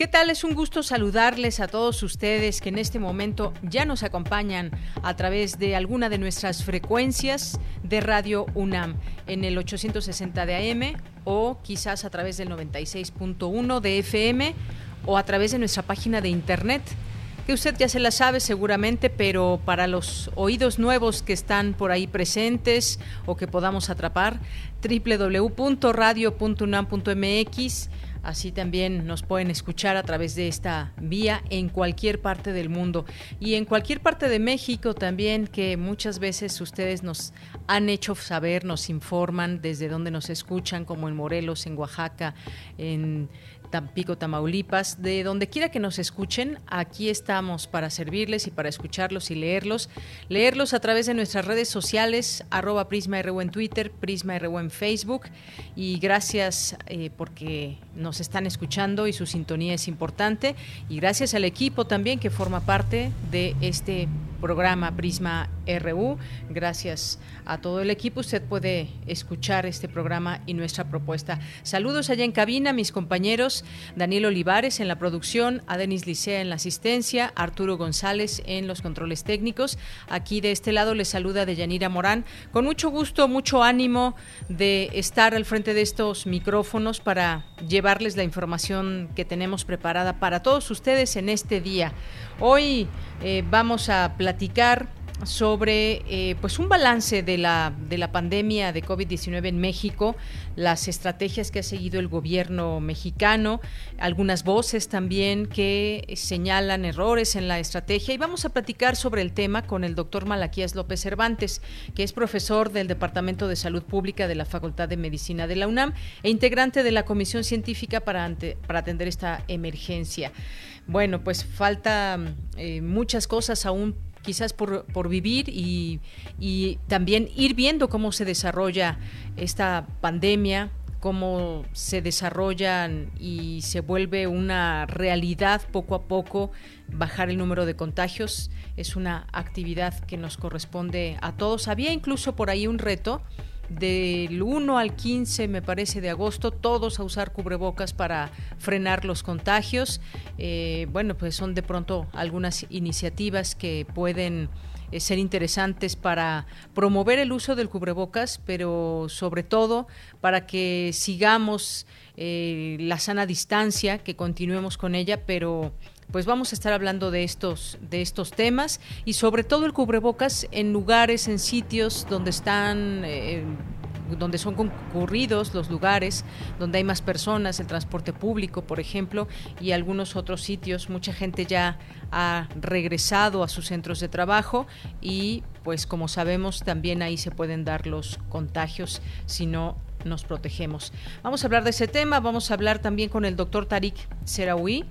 ¿Qué tal? Es un gusto saludarles a todos ustedes que en este momento ya nos acompañan a través de alguna de nuestras frecuencias de Radio UNAM en el 860 de AM o quizás a través del 96.1 de FM o a través de nuestra página de internet que usted ya se la sabe seguramente, pero para los oídos nuevos que están por ahí presentes o que podamos atrapar, www.radio.unam.mx Así también nos pueden escuchar a través de esta vía en cualquier parte del mundo. Y en cualquier parte de México también que muchas veces ustedes nos han hecho saber, nos informan desde donde nos escuchan, como en Morelos, en Oaxaca, en Tampico, Tamaulipas, de donde quiera que nos escuchen, aquí estamos para servirles y para escucharlos y leerlos. Leerlos a través de nuestras redes sociales, arroba Prisma en Twitter, Prisma en Facebook. Y gracias eh, porque nos están escuchando y su sintonía es importante. Y gracias al equipo también que forma parte de este programa Prisma RU. Gracias a todo el equipo. Usted puede escuchar este programa y nuestra propuesta. Saludos allá en cabina, mis compañeros Daniel Olivares en la producción, a Denis Licea en la asistencia, Arturo González en los controles técnicos. Aquí de este lado les saluda Deyanira Morán. Con mucho gusto, mucho ánimo de estar al frente de estos micrófonos para llevarles la información que tenemos preparada para todos ustedes en este día. Hoy eh, vamos a platicar sobre eh, pues un balance de la, de la pandemia de COVID-19 en México, las estrategias que ha seguido el gobierno mexicano, algunas voces también que señalan errores en la estrategia y vamos a platicar sobre el tema con el doctor Malaquías López Cervantes, que es profesor del Departamento de Salud Pública de la Facultad de Medicina de la UNAM e integrante de la Comisión Científica para, para atender esta emergencia. Bueno, pues falta eh, muchas cosas aún quizás por, por vivir y, y, también ir viendo cómo se desarrolla esta pandemia, cómo se desarrollan y se vuelve una realidad poco a poco bajar el número de contagios. Es una actividad que nos corresponde a todos. Había incluso por ahí un reto del 1 al 15, me parece, de agosto, todos a usar cubrebocas para frenar los contagios. Eh, bueno, pues son de pronto algunas iniciativas que pueden eh, ser interesantes para promover el uso del cubrebocas, pero sobre todo para que sigamos eh, la sana distancia, que continuemos con ella, pero pues vamos a estar hablando de estos de estos temas y sobre todo el cubrebocas en lugares, en sitios donde están eh, donde son concurridos los lugares, donde hay más personas, el transporte público, por ejemplo, y algunos otros sitios. Mucha gente ya ha regresado a sus centros de trabajo y, pues como sabemos, también ahí se pueden dar los contagios si no nos protegemos. Vamos a hablar de ese tema, vamos a hablar también con el doctor Tarik Seraoui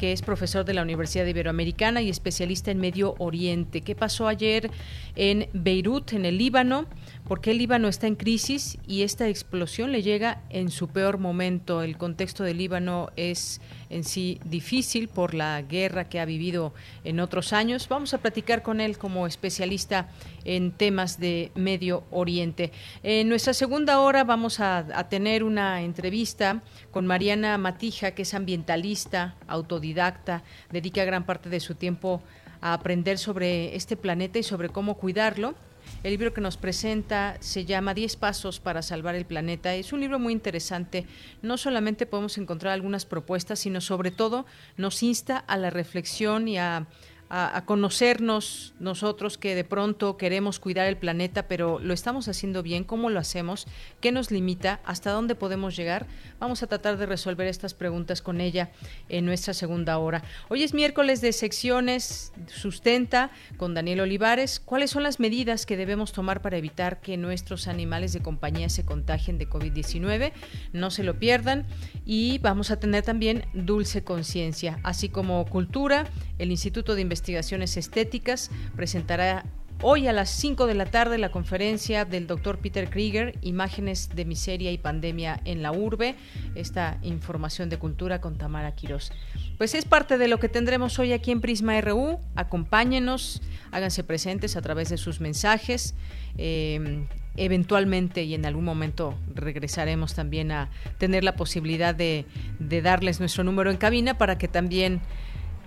que es profesor de la Universidad Iberoamericana y especialista en Medio Oriente. ¿Qué pasó ayer en Beirut, en el Líbano? ¿Por qué el Líbano está en crisis y esta explosión le llega en su peor momento? El contexto del Líbano es en sí difícil por la guerra que ha vivido en otros años. Vamos a platicar con él como especialista en temas de Medio Oriente. En nuestra segunda hora vamos a, a tener una entrevista con Mariana Matija, que es ambientalista, autodidacta, dedica gran parte de su tiempo a aprender sobre este planeta y sobre cómo cuidarlo. El libro que nos presenta se llama Diez pasos para salvar el planeta. Es un libro muy interesante. No solamente podemos encontrar algunas propuestas, sino sobre todo nos insta a la reflexión y a, a, conocernos nosotros que de pronto queremos cuidar el planeta, pero lo estamos haciendo bien, cómo lo hacemos, qué nos limita, hasta dónde podemos llegar. Vamos a tratar de resolver estas preguntas con ella en nuestra segunda hora. Hoy es miércoles de secciones sustenta con Daniel Olivares. ¿Cuáles son las medidas que debemos tomar para evitar que nuestros animales de compañía se contagien de COVID-19? No se lo pierdan. Y vamos a tener también dulce conciencia, así como cultura. El Instituto de Investigación Investigaciones Estéticas presentará Hoy a las 5 de la tarde la conferencia del doctor Peter Krieger, Imágenes de Miseria y Pandemia en la Urbe, esta información de cultura con Tamara Quirós. Pues es parte de lo que tendremos hoy aquí en Prisma RU. Acompáñenos, háganse presentes a través de sus mensajes. Eh, eventualmente y en algún momento regresaremos también a tener la posibilidad de darles nuestro número en cabina para que también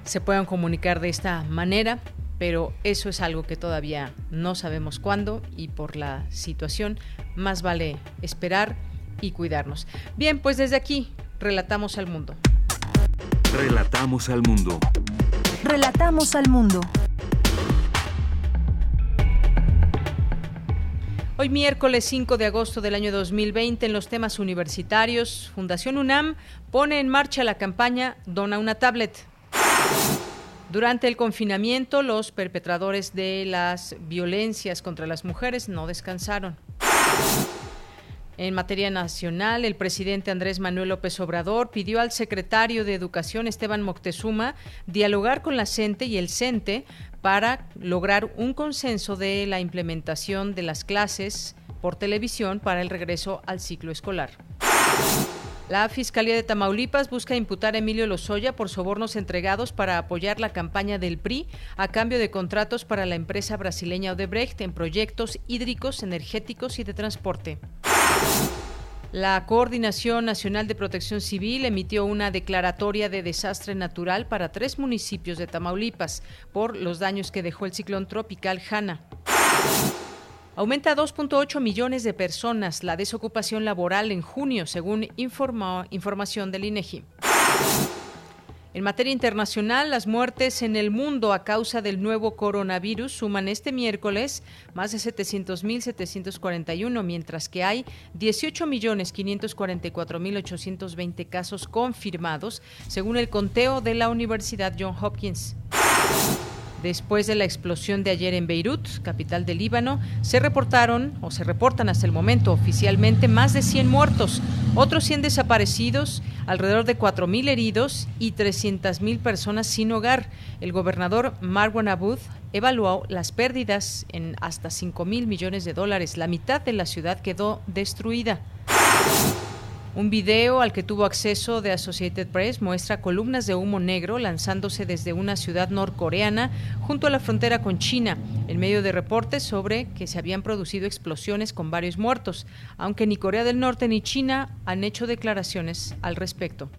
se puedan comunicar de esta manera, pero eso es algo que todavía no sabemos cuándo y por la situación más vale esperar y cuidarnos. Bien, pues desde aquí relatamos al mundo. Relatamos al mundo. Relatamos al mundo. Hoy miércoles 5 de agosto del año 2020 en los temas universitarios, Fundación UNAM pone en marcha la campaña Dona una tablet. Durante el confinamiento, los perpetradores de las violencias contra las mujeres no descansaron. En materia nacional, el presidente Andrés Manuel López Obrador pidió al secretario de Educación Esteban Moctezuma dialogar con la CENTE y el CENTE para lograr un consenso de la implementación de las clases por televisión para el regreso al ciclo escolar. La Fiscalía de Tamaulipas busca imputar a Emilio Lozoya por sobornos entregados para apoyar la campaña del PRI a cambio de contratos para la empresa brasileña Odebrecht en proyectos hídricos, energéticos y de transporte. La Coordinación Nacional de Protección Civil emitió una declaratoria de desastre natural para tres municipios de Tamaulipas por los daños que dejó el ciclón tropical Hanna. Aumenta a 2.8 millones de personas la desocupación laboral en junio, según información del INEGI. En materia internacional, las muertes en el mundo a causa del nuevo coronavirus suman este miércoles más de 700.741, mientras que hay 18.544.820 casos confirmados, según el conteo de la Universidad Johns Hopkins. Después de la explosión de ayer en Beirut, capital del Líbano, se reportaron o se reportan hasta el momento oficialmente más de 100 muertos, otros 100 desaparecidos, alrededor de 4.000 heridos y 300.000 personas sin hogar. El gobernador Marwan Abud evaluó las pérdidas en hasta 5.000 millones de dólares. La mitad de la ciudad quedó destruida. Un video al que tuvo acceso de Associated Press muestra columnas de humo negro lanzándose desde una ciudad norcoreana junto a la frontera con China, en medio de reportes sobre que se habían producido explosiones con varios muertos, aunque ni Corea del Norte ni China han hecho declaraciones al respecto.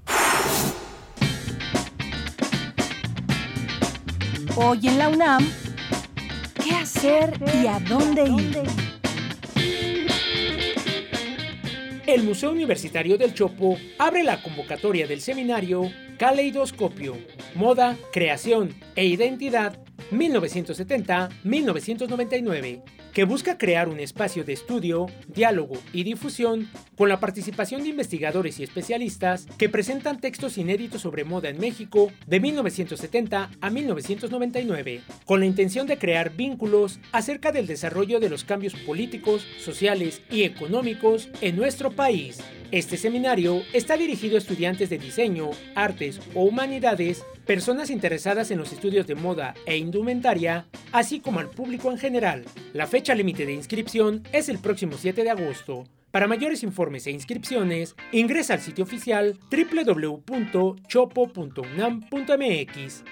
Hoy en la UNAM, ¿qué hacer y a dónde ir? El Museo Universitario del Chopo abre la convocatoria del seminario Caleidoscopio, Moda, Creación e Identidad 1970-1999 que busca crear un espacio de estudio, diálogo y difusión con la participación de investigadores y especialistas que presentan textos inéditos sobre moda en México de 1970 a 1999, con la intención de crear vínculos acerca del desarrollo de los cambios políticos, sociales y económicos en nuestro país. Este seminario está dirigido a estudiantes de diseño, artes o humanidades, personas interesadas en los estudios de moda e indumentaria, así como al público en general. La fecha límite de inscripción es el próximo 7 de agosto. Para mayores informes e inscripciones, ingresa al sitio oficial www.chopo.unam.mx.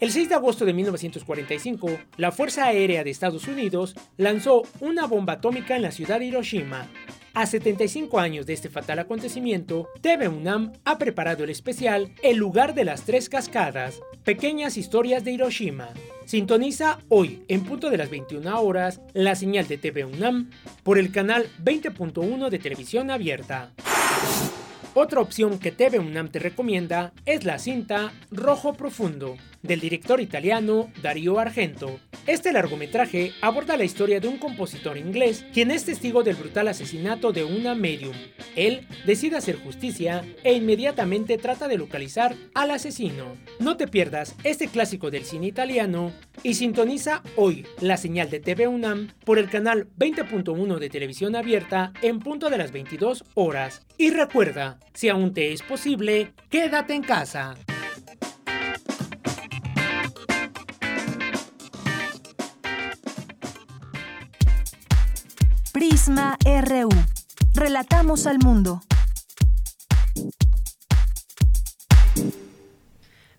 El 6 de agosto de 1945, la Fuerza Aérea de Estados Unidos lanzó una bomba atómica en la ciudad de Hiroshima, a 75 años de este fatal acontecimiento, TV UNAM ha preparado el especial El lugar de las tres cascadas, pequeñas historias de Hiroshima. Sintoniza hoy, en punto de las 21 horas, la señal de TV UNAM por el canal 20.1 de televisión abierta. Otra opción que TV UNAM te recomienda es la cinta Rojo Profundo, del director italiano Dario Argento. Este largometraje aborda la historia de un compositor inglés quien es testigo del brutal asesinato de una medium. Él decide hacer justicia e inmediatamente trata de localizar al asesino. No te pierdas este clásico del cine italiano y sintoniza hoy la señal de TV UNAM por el canal 20.1 de televisión abierta en punto de las 22 horas. Y recuerda, si aún te es posible, quédate en casa. Prisma RU. Relatamos al mundo.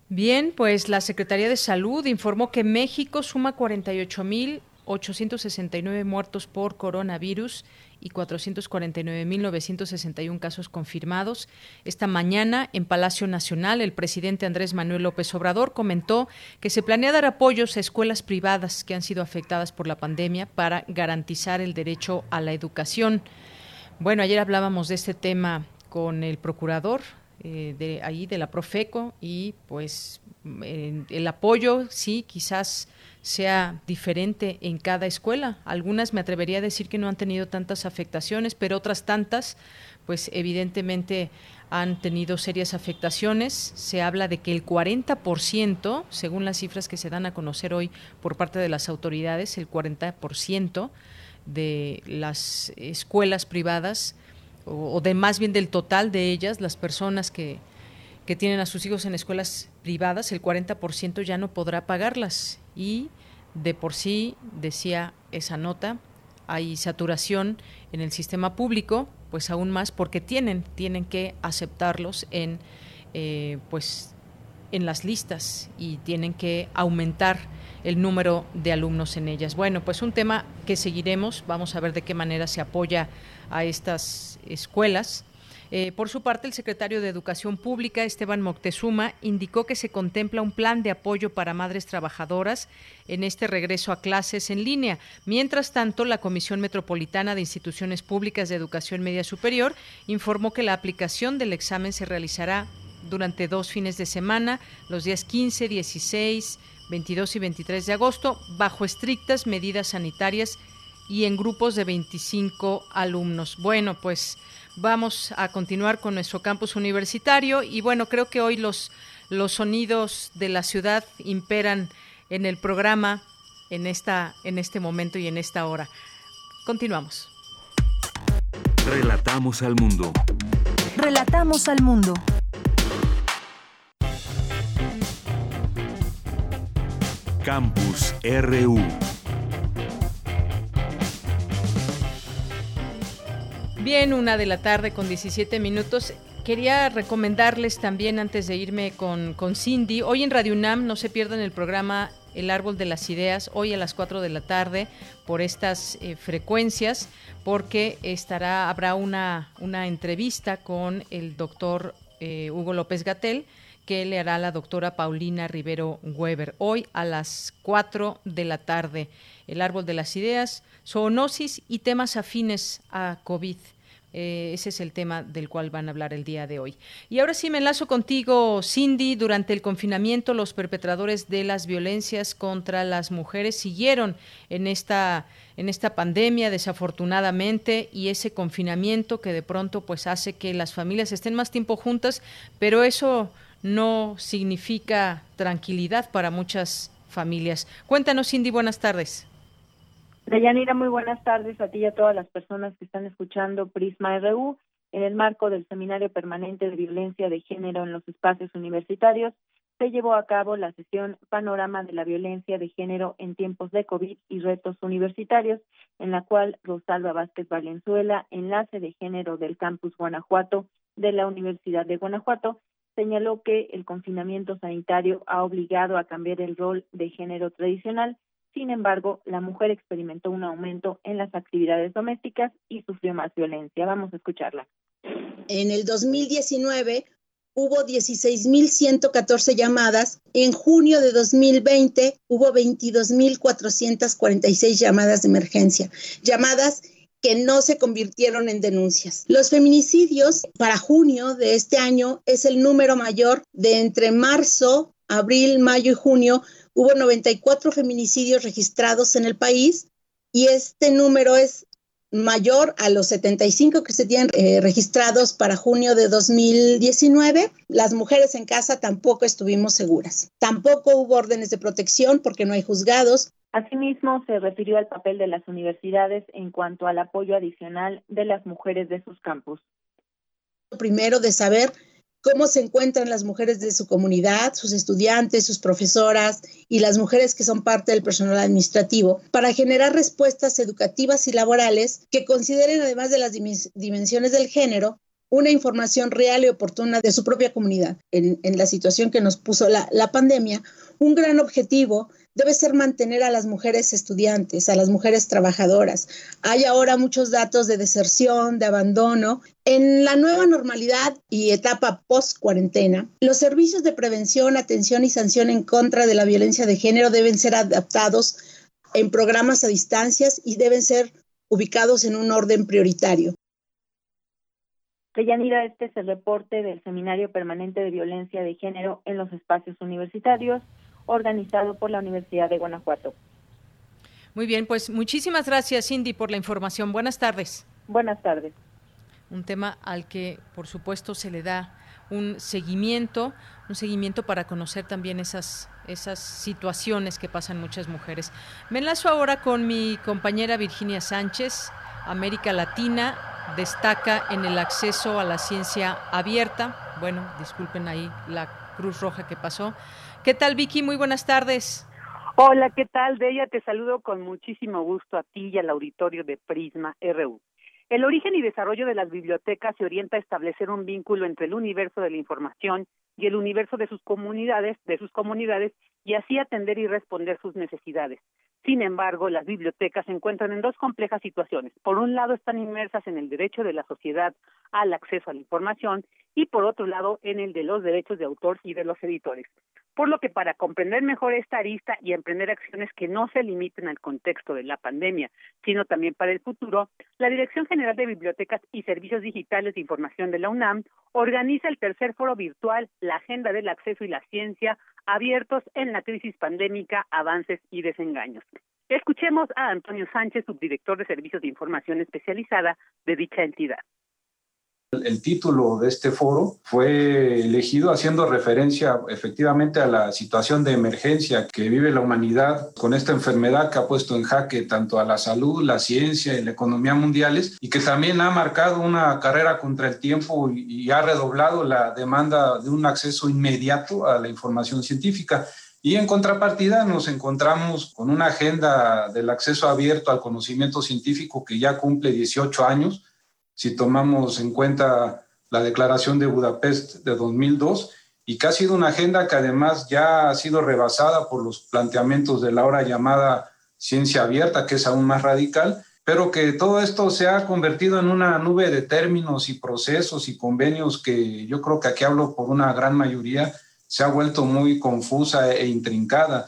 Bien, pues la Secretaría de Salud informó que México suma 48.869 muertos por coronavirus y 449.961 casos confirmados. Esta mañana, en Palacio Nacional, el presidente Andrés Manuel López Obrador comentó que se planea dar apoyos a escuelas privadas que han sido afectadas por la pandemia para garantizar el derecho a la educación. Bueno, ayer hablábamos de este tema con el procurador eh, de ahí de la Profeco y pues el apoyo sí quizás sea diferente en cada escuela. Algunas me atrevería a decir que no han tenido tantas afectaciones, pero otras tantas, pues evidentemente han tenido serias afectaciones. Se habla de que el 40%, según las cifras que se dan a conocer hoy por parte de las autoridades, el 40% de las escuelas privadas, o, de más bien del total de ellas, las personas que, que tienen a sus hijos en escuelas privadas, el 40% ya no podrá pagarlas y de por sí, decía esa nota, hay saturación en el sistema público, pues aún más porque tienen, tienen que aceptarlos en, eh, pues, en las listas y tienen que aumentar el número de alumnos en ellas. Bueno, pues un tema que seguiremos, vamos a ver de qué manera se apoya a estas escuelas eh, por su parte, el secretario de Educación Pública, Esteban Moctezuma, indicó que se contempla un plan de apoyo para madres trabajadoras en este regreso a clases en línea. Mientras tanto, la Comisión Metropolitana de Instituciones Públicas de Educación Media Superior informó que la aplicación del examen se realizará durante dos fines de semana, los días 15, 16, 22 y 23 de agosto, bajo estrictas medidas sanitarias y en grupos de 25 alumnos. Bueno, pues Vamos a continuar con nuestro campus universitario y bueno, creo que hoy los, los sonidos de la ciudad imperan en el programa en, esta, en este momento y en esta hora. Continuamos. Relatamos al mundo. Relatamos al mundo. Campus RU. Bien, una de la tarde con 17 minutos. Quería recomendarles también, antes de irme con, con Cindy, hoy en Radio UNAM no se pierdan el programa El Árbol de las Ideas, hoy a las 4 de la tarde, por estas eh, frecuencias, porque estará, habrá una, una entrevista con el doctor eh, Hugo López Gatel que le hará la doctora Paulina Rivero Weber, hoy a las 4 de la tarde. El Árbol de las Ideas, zoonosis y temas afines a COVID. Eh, ese es el tema del cual van a hablar el día de hoy. Y ahora sí me enlazo contigo, Cindy. Durante el confinamiento, los perpetradores de las violencias contra las mujeres siguieron en esta, en esta pandemia, desafortunadamente, y ese confinamiento que de pronto pues hace que las familias estén más tiempo juntas, pero eso no significa tranquilidad para muchas familias. Cuéntanos, Cindy, buenas tardes. Deyanira, muy buenas tardes a ti y a todas las personas que están escuchando Prisma RU en el marco del Seminario Permanente de Violencia de Género en los Espacios Universitarios. Se llevó a cabo la sesión Panorama de la Violencia de Género en tiempos de COVID y retos universitarios, en la cual Rosalba Vázquez Valenzuela, enlace de género del campus Guanajuato de la Universidad de Guanajuato, señaló que el confinamiento sanitario ha obligado a cambiar el rol de género tradicional sin embargo, la mujer experimentó un aumento en las actividades domésticas y sufrió más violencia. Vamos a escucharla. En el 2019 hubo 16.114 llamadas. En junio de 2020 hubo 22.446 llamadas de emergencia. Llamadas que no se convirtieron en denuncias. Los feminicidios para junio de este año es el número mayor de entre marzo, abril, mayo y junio. Hubo 94 feminicidios registrados en el país y este número es mayor a los 75 que se tienen eh, registrados para junio de 2019. Las mujeres en casa tampoco estuvimos seguras. Tampoco hubo órdenes de protección porque no hay juzgados. Asimismo, se refirió al papel de las universidades en cuanto al apoyo adicional de las mujeres de sus campus. Primero, de saber cómo se encuentran las mujeres de su comunidad, sus estudiantes, sus profesoras y las mujeres que son parte del personal administrativo, para generar respuestas educativas y laborales que consideren, además de las dimensiones del género, una información real y oportuna de su propia comunidad. En, la situación que nos puso la, pandemia, un gran objetivo debe ser mantener a las mujeres estudiantes, a las mujeres trabajadoras. Hay ahora muchos datos de deserción, de abandono. En la nueva normalidad y etapa post-cuarentena, los servicios de prevención, atención y sanción en contra de la violencia de género deben ser adaptados en programas a distancias y deben ser ubicados en un orden prioritario. Deyanira, este es el reporte del Seminario Permanente de Violencia de Género en los Espacios Universitarios organizado por la Universidad de Guanajuato. Muy bien, pues muchísimas gracias Cindy por la información. Buenas tardes. Buenas tardes. Un tema al que por supuesto se le da un seguimiento, un seguimiento para conocer también esas esas situaciones que pasan muchas mujeres. Me enlazo ahora con mi compañera Virginia Sánchez. América Latina destaca en el acceso a la ciencia abierta. Bueno, disculpen ahí la Cruz Roja que pasó. ¿Qué tal, Vicky? Muy buenas tardes. Hola, ¿qué tal, Bella? Te saludo con muchísimo gusto a ti y al auditorio de Prisma RU. El origen y desarrollo de las bibliotecas se orienta a establecer un vínculo entre el universo de la información y el universo de sus comunidades, de sus comunidades, y así atender y responder sus necesidades. Sin embargo, las bibliotecas se encuentran en dos complejas situaciones. Por un lado, están inmersas en el derecho de la sociedad al acceso a la información y por otro lado, en el de los derechos de autor y de los editores por lo que para comprender mejor esta arista y emprender acciones que no se limiten al contexto de la pandemia, sino también para el futuro, la Dirección General de Bibliotecas y Servicios Digitales de Información de la UNAM organiza el tercer foro virtual La Agenda del Acceso y la Ciencia, abiertos en la crisis pandémica, avances y desengaños. Escuchemos a Antonio Sánchez, subdirector de Servicios de Información Especializada de dicha entidad. El título de este foro fue elegido haciendo referencia efectivamente a la situación de emergencia que vive la humanidad con esta enfermedad que ha puesto en jaque tanto a la salud, la ciencia y la economía mundiales y que también ha marcado una carrera contra el tiempo y ha redoblado la demanda de un acceso inmediato a la información científica. Y en contrapartida nos encontramos con una agenda del acceso abierto al conocimiento científico que ya cumple 18 años si tomamos en cuenta la Declaración de Budapest de 2002 y que ha sido una agenda que además ya ha sido rebasada por los planteamientos de la ahora llamada ciencia abierta, que es aún más radical, pero que todo esto se ha convertido en una nube de términos y procesos y convenios que yo creo que aquí hablo por una gran mayoría, se ha vuelto muy confusa e intrincada.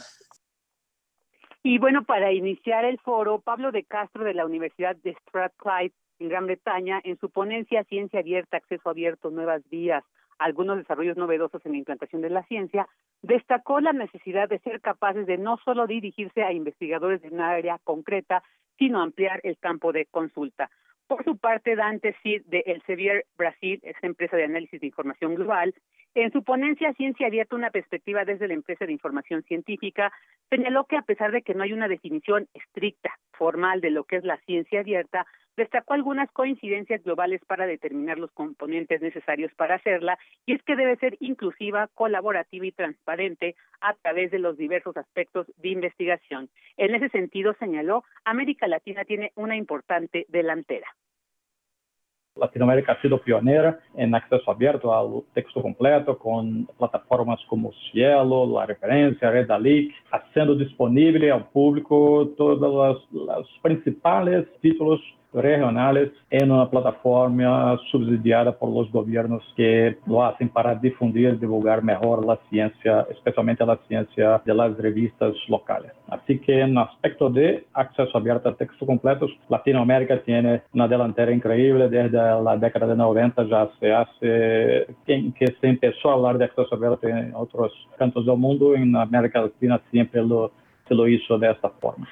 Y bueno, para iniciar el foro, Pablo de Castro de la Universidad de Strathclyde en Gran Bretaña, en su ponencia Ciencia Abierta, Acceso Abierto, Nuevas Vías, algunos desarrollos novedosos en la implantación de la ciencia, destacó la necesidad de ser capaces de no solo dirigirse a investigadores de una área concreta, sino ampliar el campo de consulta. Por su parte, Dante Cid de Elsevier Brasil, es empresa de análisis de información global, en su ponencia Ciencia Abierta, una perspectiva desde la empresa de información científica, señaló que a pesar de que no hay una definición estricta, formal de lo que es la ciencia abierta, destacó algunas coincidencias globales para determinar los componentes necesarios para hacerla, y es que debe ser inclusiva, colaborativa y transparente a través de los diversos aspectos de investigación. En ese sentido, señaló, América Latina tiene una importante delantera. Latinoamérica ha sido pionera en acceso abierto al texto completo con plataformas como Cielo, La Referencia, Redalic, haciendo disponible al público todos los, los principales títulos regionales en una plataforma subsidiada por los gobiernos que lo hacen para difundir, divulgar mejor la ciencia, especialmente la ciencia de las revistas locales. Así que en aspecto de acceso abierto a textos completos, Latinoamérica tiene una delantera increíble desde la década de 90 ya se hace que, que se empezó a hablar de acceso abierto en otros cantos del mundo, en América Latina siempre lo, se lo hizo de esta forma.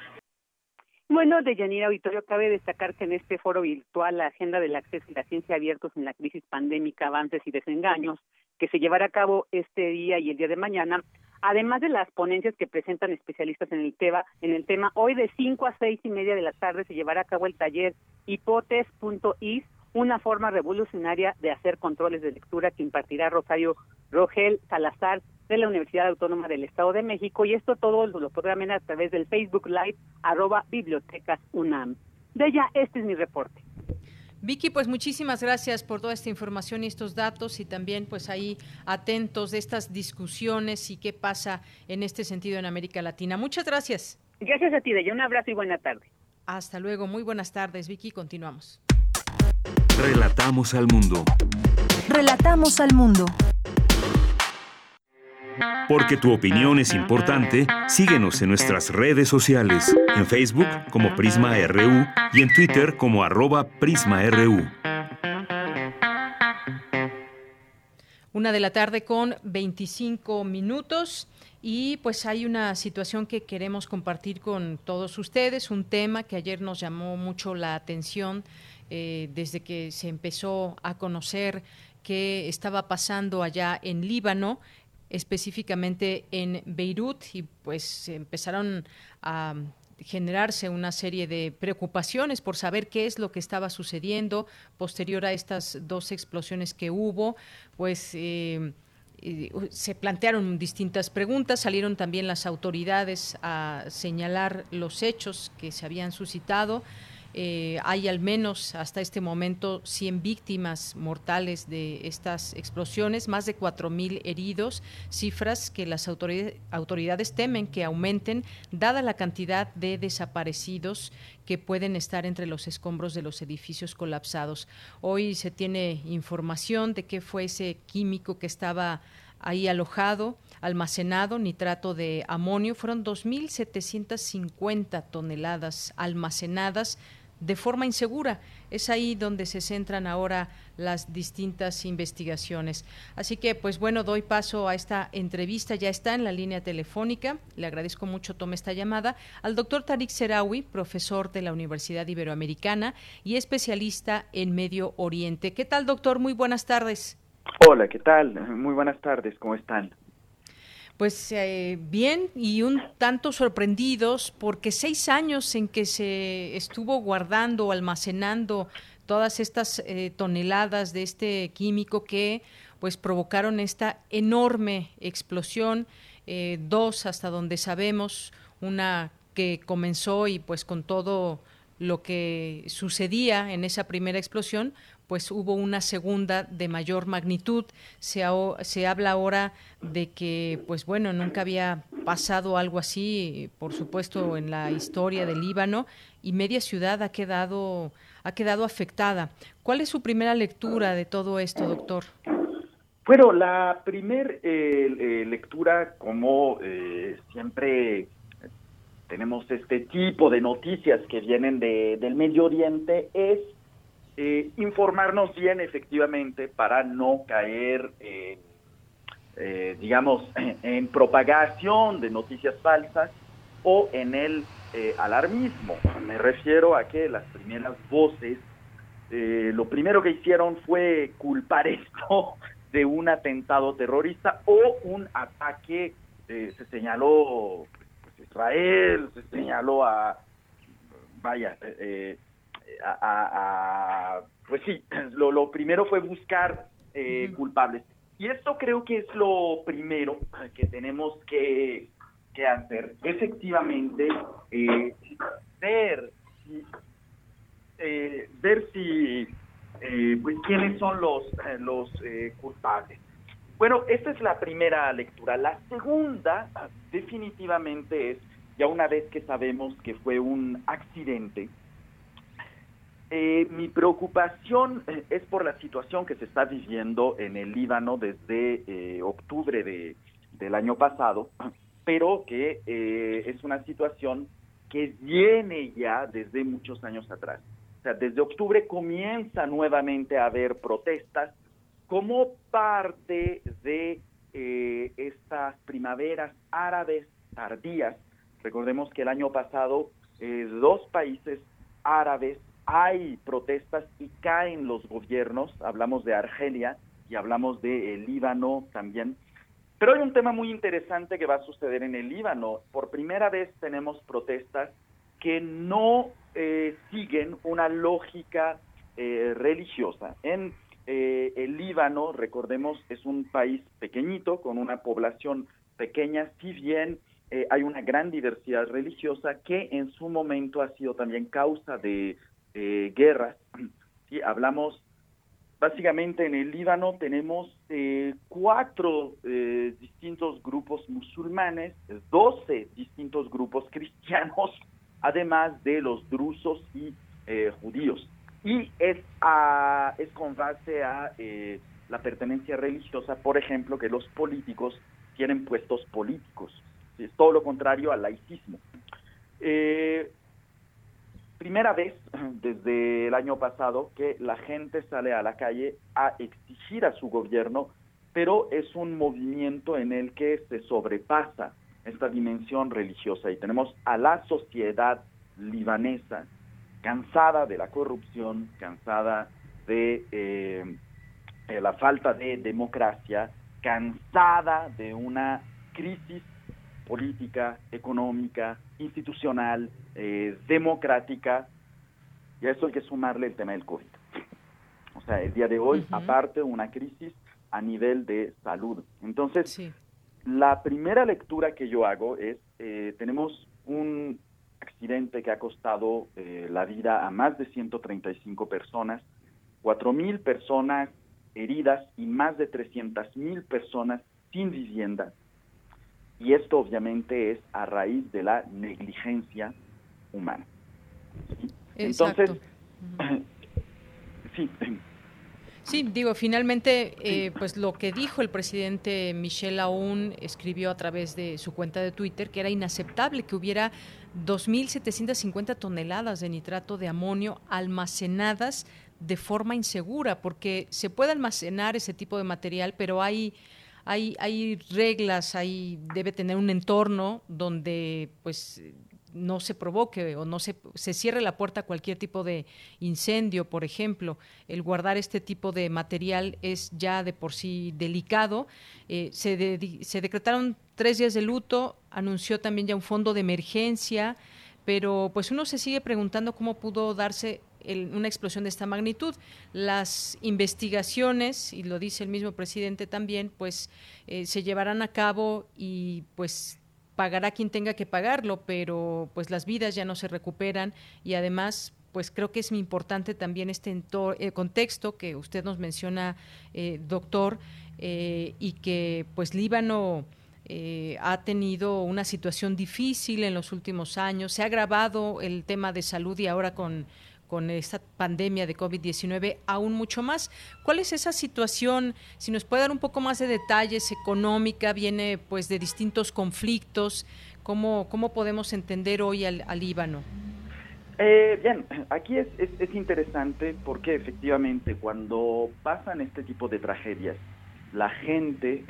Bueno, de Yanira Auditorio, cabe destacar que en este foro virtual la agenda del acceso y la ciencia abiertos en la crisis pandémica, avances y desengaños, que se llevará a cabo este día y el día de mañana, además de las ponencias que presentan especialistas en el tema, en el tema hoy de 5 a seis y media de la tarde se llevará a cabo el taller hipotes.is, una forma revolucionaria de hacer controles de lectura que impartirá Rosario Rogel Salazar de la Universidad Autónoma del Estado de México y esto todo lo programen a través del Facebook Live arroba bibliotecas UNAM. De ella, este es mi reporte. Vicky, pues muchísimas gracias por toda esta información y estos datos y también pues ahí atentos de estas discusiones y qué pasa en este sentido en América Latina. Muchas gracias. Gracias a ti, Deya. Un abrazo y buena tarde. Hasta luego. Muy buenas tardes, Vicky. Continuamos. Relatamos al mundo. Relatamos al mundo. Porque tu opinión es importante, síguenos en nuestras redes sociales, en Facebook como Prisma RU y en Twitter como arroba PrismaRU. Una de la tarde con 25 minutos. Y pues hay una situación que queremos compartir con todos ustedes, un tema que ayer nos llamó mucho la atención eh, desde que se empezó a conocer qué estaba pasando allá en Líbano específicamente en Beirut y pues empezaron a generarse una serie de preocupaciones por saber qué es lo que estaba sucediendo posterior a estas dos explosiones que hubo, pues eh, se plantearon distintas preguntas, salieron también las autoridades a señalar los hechos que se habían suscitado. Eh, hay al menos hasta este momento 100 víctimas mortales de estas explosiones, más de 4.000 heridos, cifras que las autoridades temen que aumenten dada la cantidad de desaparecidos que pueden estar entre los escombros de los edificios colapsados. Hoy se tiene información de qué fue ese químico que estaba ahí alojado, almacenado, nitrato de amonio. Fueron 2.750 toneladas almacenadas de forma insegura. Es ahí donde se centran ahora las distintas investigaciones. Así que, pues bueno, doy paso a esta entrevista. Ya está en la línea telefónica. Le agradezco mucho tome esta llamada al doctor Tarik Serawi, profesor de la Universidad Iberoamericana y especialista en Medio Oriente. ¿Qué tal, doctor? Muy buenas tardes. Hola, ¿qué tal? Muy buenas tardes. ¿Cómo están? Pues eh, bien y un tanto sorprendidos porque seis años en que se estuvo guardando, almacenando todas estas eh, toneladas de este químico que pues provocaron esta enorme explosión, eh, dos hasta donde sabemos, una que comenzó y pues con todo lo que sucedía en esa primera explosión, pues hubo una segunda de mayor magnitud. Se, se habla ahora de que, pues bueno, nunca había pasado algo así, por supuesto, en la historia del Líbano, y media ciudad ha quedado, ha quedado afectada. ¿Cuál es su primera lectura de todo esto, doctor? Bueno, la primera eh, lectura, como eh, siempre tenemos este tipo de noticias que vienen de, del Medio Oriente, es eh, informarnos bien efectivamente para no caer, eh, digamos, en, propagación de noticias falsas o en el eh, alarmismo. Me refiero a que las primeras voces, lo primero que hicieron fue culpar esto de un atentado terrorista o un ataque, se señaló pues, Israel, se señaló a, vaya, eh, a, pues sí, lo, primero fue buscar eh, culpables. Y esto creo que es lo primero que tenemos que, hacer. Efectivamente, eh, ver, eh, ver si, pues, quiénes son los, los culpables. Bueno, esta es la primera lectura. La segunda, definitivamente, es, ya una vez que sabemos que fue un accidente, Eh, mi preocupación eh, es por la situación que se está viviendo en el Líbano desde eh, octubre de, del año pasado, pero que es una situación que viene ya desde muchos años atrás. O sea, desde octubre comienza nuevamente a haber protestas como parte de estas primaveras árabes tardías. Recordemos que el año pasado dos países árabes hay protestas y caen los gobiernos, hablamos de Argelia y hablamos de Líbano también. Pero hay un tema muy interesante que va a suceder en el Líbano. Por primera vez tenemos protestas que no eh, siguen una lógica eh, religiosa. En eh, el Líbano, recordemos, es un país pequeñito, con una población pequeña, si bien hay una gran diversidad religiosa que en su momento ha sido también causa de eh, guerras. ¿sí? Hablamos, básicamente en el Líbano tenemos eh, cuatro eh, distintos grupos musulmanes, doce distintos grupos cristianos, además de los drusos y eh, judíos. Y es, a, es con base a la pertenencia religiosa, por ejemplo, que los políticos tienen puestos políticos. Es todo lo contrario al laicismo. Eh, primera vez desde el año pasado que la gente sale a la calle a exigir a su gobierno, pero es un movimiento en el que se sobrepasa esta dimensión religiosa y tenemos a la sociedad libanesa cansada de la corrupción, cansada de eh, la falta de democracia, cansada de una crisis política, económica, institucional, eh, democrática, y a eso hay que sumarle el tema del COVID. O sea, el día de hoy, aparte una crisis a nivel de salud. Entonces, la primera lectura que yo hago es, eh, tenemos un accidente que ha costado eh, la vida a más de 135 personas, 4.000 personas heridas y más de 300.000 personas sin vivienda. Y esto obviamente es a raíz de la negligencia humana. Entonces, sí. Sí, digo, finalmente, eh, pues lo que dijo el presidente Michel Aoun escribió a través de su cuenta de Twitter que era inaceptable que hubiera 2.750 toneladas de nitrato de amonio almacenadas de forma insegura, porque se puede almacenar ese tipo de material, pero hay hay, hay reglas, hay, debe tener un entorno donde pues no se provoque o no se, se cierre la puerta a cualquier tipo de incendio, por ejemplo. El guardar este tipo de material es ya de por sí delicado. Eh, se, se decretaron tres días de luto, anunció también ya un fondo de emergencia, pero pues uno se sigue preguntando cómo pudo darse una explosión de esta magnitud. Las investigaciones, y lo dice el mismo presidente también, pues eh, se llevarán a cabo y pues pagará quien tenga que pagarlo, pero pues las vidas ya no se recuperan y además pues creo que es importante también este eh, contexto que usted nos menciona, eh, doctor, y que pues Líbano ha tenido una situación difícil en los últimos años, se ha agravado el tema de salud y ahora con con esta pandemia de COVID-19 aún mucho más. ¿Cuál es esa situación? Si nos puede dar un poco más de detalles, económica, viene pues de distintos conflictos, ¿cómo, cómo podemos entender hoy al, Líbano? Eh, bien, aquí es, es, interesante porque efectivamente cuando pasan este tipo de tragedias, la gente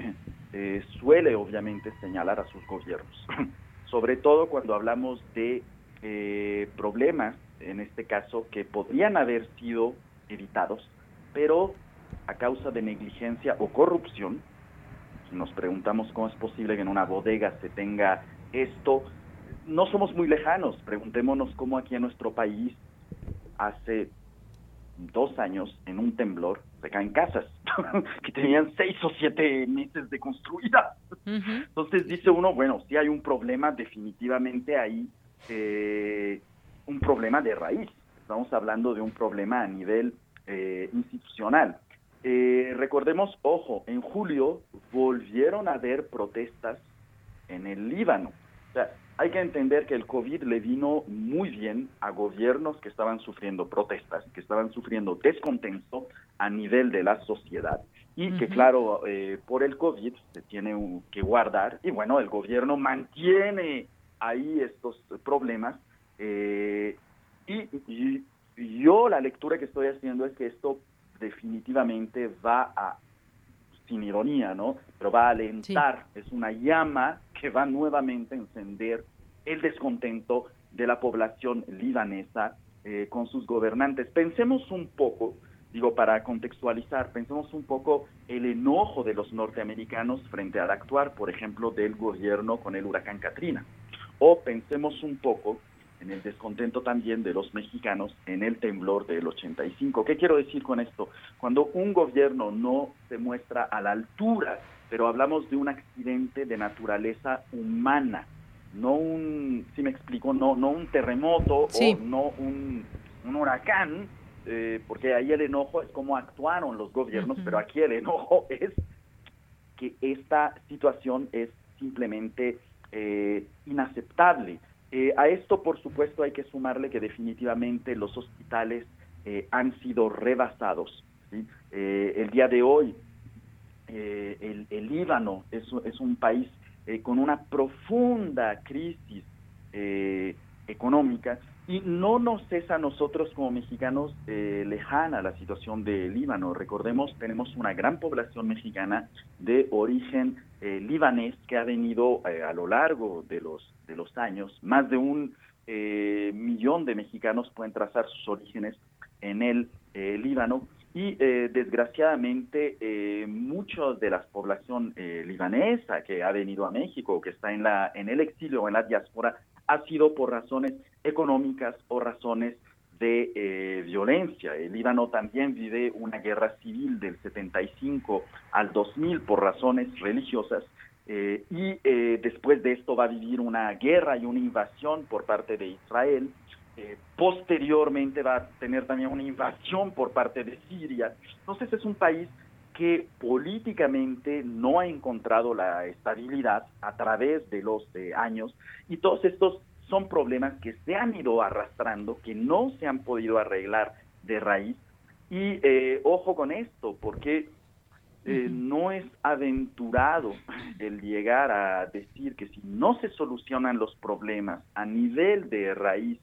eh, suele obviamente señalar a sus gobiernos, sobre todo cuando hablamos de eh, problemas en este caso, que podrían haber sido evitados, pero a causa de negligencia o corrupción, nos preguntamos cómo es posible que en una bodega se tenga esto, no somos muy lejanos, preguntémonos cómo aquí en nuestro país hace dos años en un temblor se caen casas que tenían seis o siete meses de construida. Entonces dice uno, bueno, si hay un problema definitivamente ahí eh, un problema de raíz. Estamos hablando de un problema a nivel eh, institucional. Eh, recordemos, ojo, en julio volvieron a haber protestas en el Líbano. O sea, hay que entender que el COVID le vino muy bien a gobiernos que estaban sufriendo protestas, que estaban sufriendo descontento a nivel de la sociedad y que claro, eh, por el COVID se tiene que guardar y bueno, el gobierno mantiene ahí estos problemas eh, y, yo la lectura que estoy haciendo es que esto definitivamente va a, sin ironía, ¿no? Pero va a alentar, es una llama que va nuevamente a encender el descontento de la población libanesa eh, con sus gobernantes. Pensemos un poco, digo, para contextualizar, pensemos un poco el enojo de los norteamericanos frente al actuar, por ejemplo, del gobierno con el huracán Katrina. O pensemos un poco en el descontento también de los mexicanos en el temblor del 85. ¿Qué quiero decir con esto? Cuando un gobierno no se muestra a la altura, pero hablamos de un accidente de naturaleza humana, no un, si me explico, no, no un terremoto o no un, huracán, eh, porque ahí el enojo es cómo actuaron los gobiernos, pero aquí el enojo es que esta situación es simplemente eh, inaceptable. Eh, a esto, por supuesto, hay que sumarle que definitivamente los hospitales han sido rebasados. el día de hoy, el, Líbano es, un país eh, con una profunda crisis eh, económica y no nos es a nosotros como mexicanos eh, lejana la situación de Líbano. Recordemos, tenemos una gran población mexicana de origen libanés que ha venido a lo largo de los, de los años. Más de un millón de mexicanos pueden trazar sus orígenes en el Líbano y eh, desgraciadamente eh, muchos de la población eh, libanesa que ha venido a México, que está en, la, en el exilio o en la diáspora, ha sido por razones económicas o razones de eh, violencia. El Líbano también vive una guerra civil del 75 al 2000 por razones religiosas y después de esto va a vivir una guerra y una invasión por parte de Israel eh, posteriormente va a tener también una invasión por parte de Siria. Entonces es un país que políticamente no ha encontrado la estabilidad a través de los eh, años y todos estos son problemas que se han ido arrastrando, que no se han podido arreglar de raíz. Y eh, ojo con esto, porque no es aventurado el llegar a decir que si no se solucionan los problemas a nivel de raíz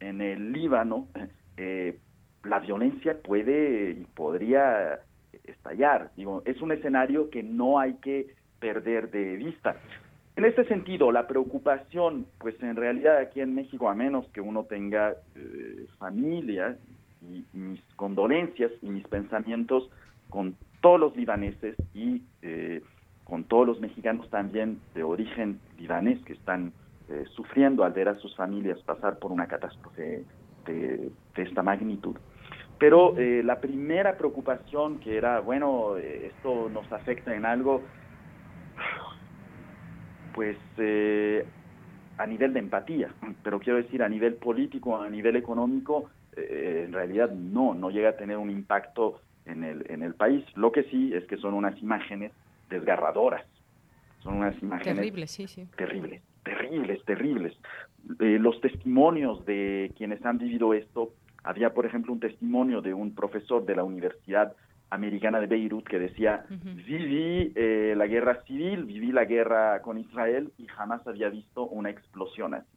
en el Líbano, eh, la violencia puede y podría estallar. Digo, es un escenario que no hay que perder de vista. En este sentido, la preocupación, pues en realidad aquí en México, a menos que uno tenga eh, familia, y, mis condolencias y mis pensamientos con todos los libaneses y eh, con todos los mexicanos también de origen libanés que están eh, sufriendo al ver a sus familias pasar por una catástrofe de, esta magnitud. Pero eh, la primera preocupación que era, bueno, eh, esto nos afecta en algo, pues a nivel de empatía, pero quiero decir a nivel político, a nivel económico, en realidad no, no llega a tener un impacto en el, en el país. Lo que sí es que son unas imágenes desgarradoras, son unas imágenes terribles, sí, sí. terribles terribles, terribles. Eh, los testimonios de quienes han vivido esto, había por ejemplo un testimonio de un profesor de la Universidad Americana de Beirut que decía, viví eh, la guerra civil, viví la guerra con Israel y jamás había visto una explosión así.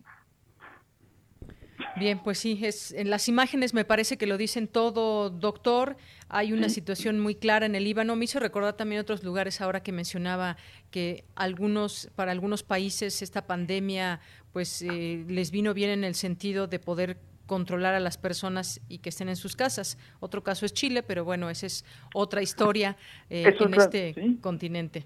Bien, pues sí, es, en las imágenes me parece que lo dicen todo, doctor. Hay una situación muy clara en el Líbano. Me hizo recordar también otros lugares ahora que mencionaba que algunos, para algunos países esta pandemia pues eh, les vino bien en el sentido de poder controlar a las personas y que estén en sus casas. Otro caso es Chile, pero bueno, esa es otra historia eh, en este continente.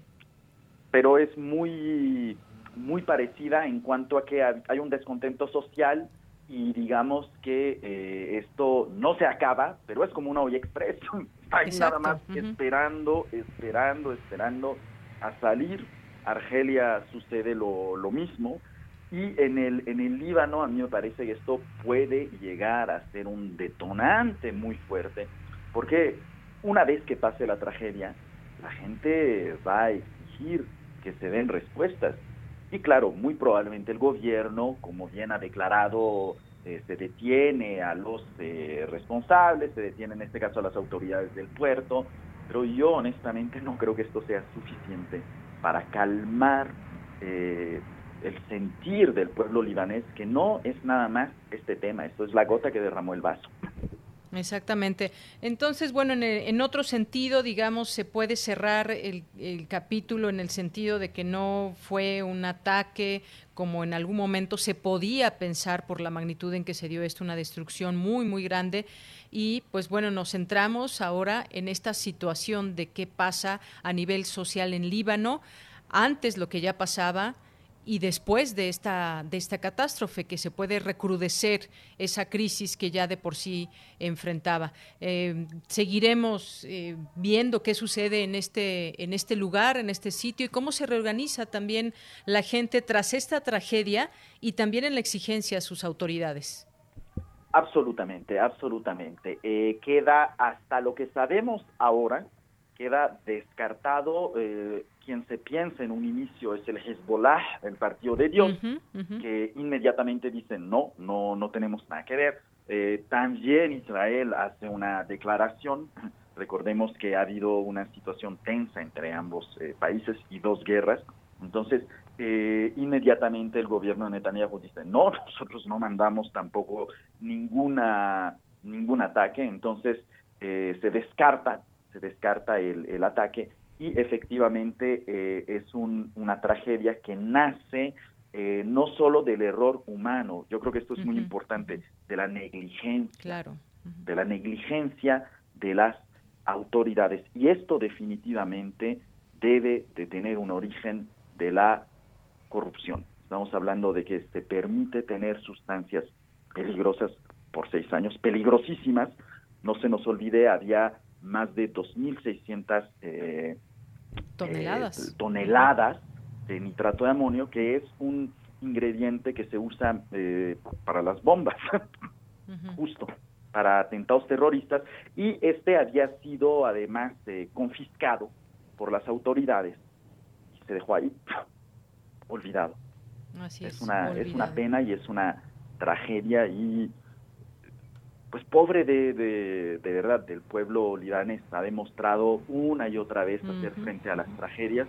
Pero es muy muy parecida en cuanto a que hay un descontento social y digamos que eh, esto no se acaba, pero es como una olla express, está nada más esperando, esperando, esperando a salir. Argelia sucede lo, lo mismo y en el, en el Líbano a mí me parece que esto puede llegar a ser un detonante muy fuerte, porque una vez que pase la tragedia, la gente va a exigir que se den respuestas. Y claro, muy probablemente el gobierno, como bien ha declarado, eh, se detiene a los eh, responsables, se detiene en este caso a las autoridades del puerto, pero yo honestamente no creo que esto sea suficiente para calmar eh, el sentir del pueblo libanés, que no es nada más este tema, esto es la gota que derramó el vaso. Exactamente. Entonces, bueno, en, otro sentido, digamos, se puede cerrar el, capítulo en el sentido de que no fue un ataque como en algún momento se podía pensar por la magnitud en que se dio esto, una destrucción muy, muy grande. Y pues bueno, nos centramos ahora en esta situación de qué pasa a nivel social en Líbano, antes lo que ya pasaba y después de esta, de esta catástrofe que se puede recrudecer esa crisis que ya de por sí enfrentaba. Eh, seguiremos eh, viendo qué sucede en este, en este lugar, en este sitio y cómo se reorganiza también la gente tras esta tragedia y también en la exigencia a sus autoridades. Absolutamente, absolutamente. Eh, queda hasta lo que sabemos ahora, queda descartado quien se piensa en un inicio es el Hezbollah, el Partido de Dios, que inmediatamente dicen no, no, no tenemos nada que ver. Eh, también Israel hace una declaración. Recordemos que ha habido una situación tensa entre ambos eh, países y dos guerras. Entonces, eh, inmediatamente el gobierno de Netanyahu dice, no, nosotros no mandamos tampoco ninguna, ningún ataque. Entonces, se descarta, se descarta el, el ataque y efectivamente eh, es una tragedia que nace eh, no solo del error humano, yo creo que esto es muy importante, de la negligencia, claro. de la negligencia de las autoridades. Y esto definitivamente debe de tener un origen de la corrupción. Estamos hablando de que se permite tener sustancias peligrosas por seis años, peligrosísimas. No se nos olvide, había más de 2.600 eh, toneladas. Eh, toneladas de nitrato de amonio, que es un ingrediente que se usa eh, para las bombas, justo para atentados terroristas, y este había sido además eh, confiscado por las autoridades y se dejó ahí olvidado. Así es, una, es una pena y es una tragedia y pues pobre de, de, verdad del pueblo libanés, ha demostrado una y otra vez hacer frente a las tragedias.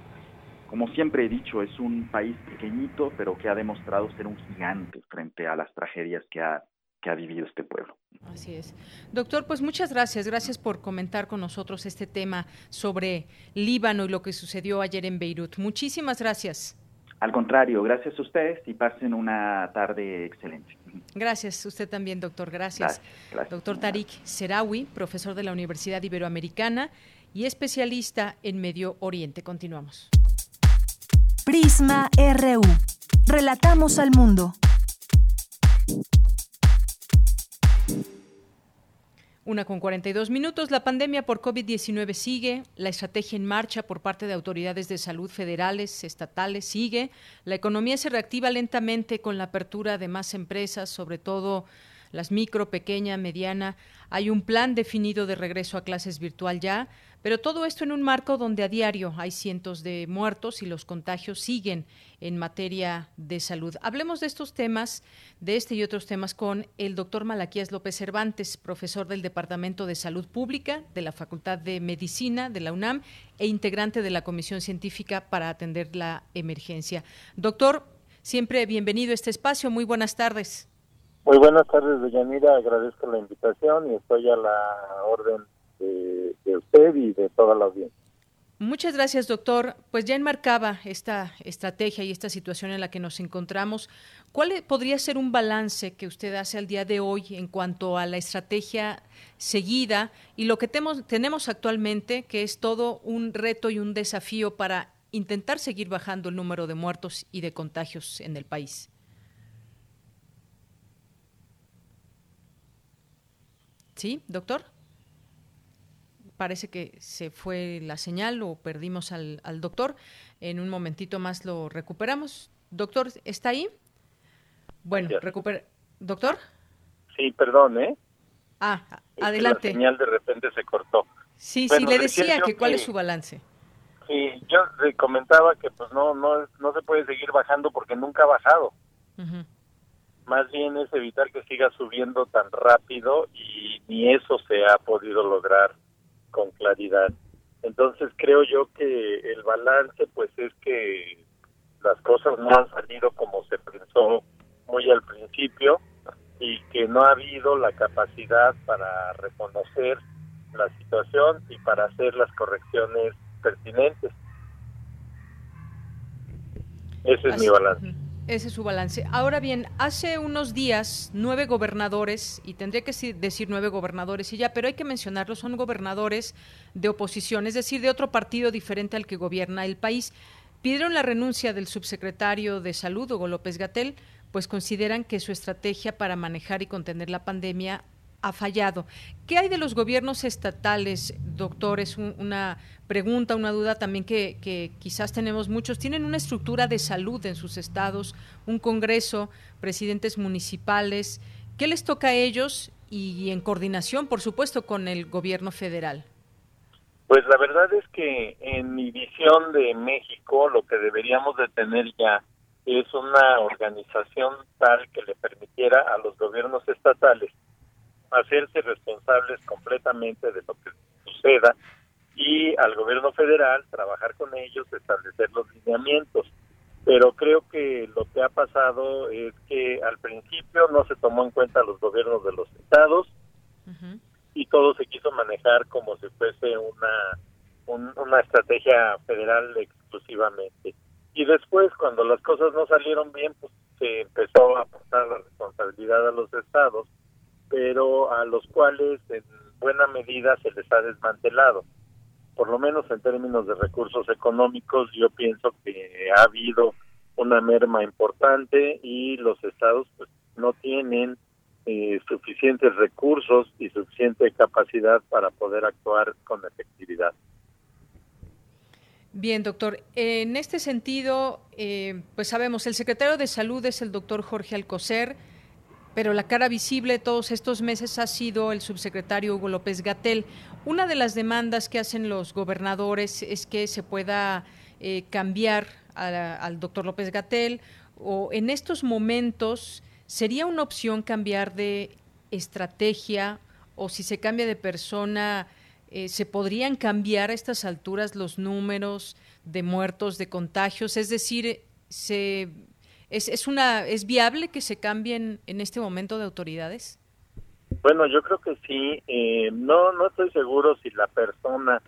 Como siempre he dicho, es un país pequeñito, pero que ha demostrado ser un gigante frente a las tragedias que ha, que ha vivido este pueblo. Así es. Doctor, pues muchas gracias. Gracias por comentar con nosotros este tema sobre Líbano y lo que sucedió ayer en Beirut. Muchísimas gracias. Al contrario, gracias a ustedes y pasen una tarde excelente. Gracias, usted también, doctor. Gracias. Doctor Tarik Serawi, profesor de la Universidad Iberoamericana y especialista en Medio Oriente. Continuamos. Prisma RU. Relatamos al mundo. Una con 42 minutos. La pandemia por COVID-19 sigue. La estrategia en marcha por parte de autoridades de salud federales, estatales, sigue. La economía se reactiva lentamente con la apertura de más empresas, sobre todo las micro, pequeña, mediana. Hay un plan definido de regreso a clases virtual ya. Pero todo esto en un marco donde a diario hay cientos de muertos y los contagios siguen en materia de salud. Hablemos de estos temas, de este y otros temas, con el doctor Malaquías López Cervantes, profesor del Departamento de Salud Pública de la Facultad de Medicina de la UNAM e integrante de la Comisión Científica para atender la emergencia. Doctor, siempre bienvenido a este espacio. Muy buenas tardes. Muy buenas tardes, Deyanira. Agradezco la invitación y estoy a la orden de, usted y de toda la audiencia. Muchas gracias, doctor. Pues ya enmarcaba esta estrategia y esta situación en la que nos encontramos. ¿Cuál e, podría ser un balance que usted hace al día de hoy en cuanto a la estrategia seguida y lo que tenemos actualmente, que es todo un reto y un desafío para intentar seguir bajando el número de muertos y de contagios en el país? ¿Sí, doctor? Parece que se fue la señal o perdimos al, doctor. En un momentito más lo recuperamos. Doctor, ¿está ahí? Bueno, recupera. ¿Doctor? Sí, perdón, ¿eh? Ah, adelante. la señal de repente se cortó. Sí, sí, le decía que cuál es su balance. Sí, yo le comentaba que pues no, no, no se puede seguir bajando porque nunca ha bajado. Más bien es evitar que siga subiendo tan rápido y ni eso se ha podido lograr con claridad. Entonces creo yo que el balance pues es que las cosas no han salido como se pensó muy al principio y que no ha habido la capacidad para reconocer la situación y para hacer las correcciones pertinentes. Ese es mi balance. Ese es su balance. Ahora bien, hace unos días nueve gobernadores, y tendría que decir nueve gobernadores y ya, pero hay que mencionarlos, son gobernadores de oposición, es decir, de otro partido diferente al que gobierna el país. Pidieron la renuncia del subsecretario de Salud, Hugo López Gatel, pues consideran que su estrategia para manejar y contener la pandemia ha fallado. ¿Qué hay de los gobiernos estatales, doctor? Es una pregunta, una duda también que, quizás tenemos muchos. Tienen una estructura de salud en sus estados, un Congreso, presidentes municipales. ¿Qué les toca a ellos y en coordinación, por supuesto, con el gobierno federal? Pues la verdad es que en mi visión de México lo que deberíamos de tener ya es una organización tal que le permitiera a los gobiernos estatales hacerse responsables completamente de lo que suceda y al gobierno federal trabajar con ellos, establecer los lineamientos. Pero creo que lo que ha pasado es que al principio no se tomó en cuenta los gobiernos de los estados y todo se quiso manejar como si fuese una, una estrategia federal exclusivamente. Y después, cuando las cosas no salieron bien, pues se empezó a aportar la responsabilidad a los estados pero a los cuales en buena medida se les ha desmantelado. Por lo menos en términos de recursos económicos, yo pienso que ha habido una merma importante y los estados pues, no tienen eh, suficientes recursos y suficiente capacidad para poder actuar con efectividad. Bien, doctor. En este sentido, eh, pues sabemos, el secretario de Salud es el doctor Jorge Alcocer pero la cara visible todos estos meses ha sido el subsecretario Hugo López Gatel. Una de las demandas que hacen los gobernadores es que se pueda eh, cambiar al doctor López Gatel o en estos momentos sería una opción cambiar de estrategia o si se cambia de persona, eh, se podrían cambiar a estas alturas los números de muertos, de contagios, es decir, se ¿Es, es, una, ¿Es viable que se cambien en este momento de autoridades? Bueno, yo creo que sí. Eh, no, no estoy seguro si la persona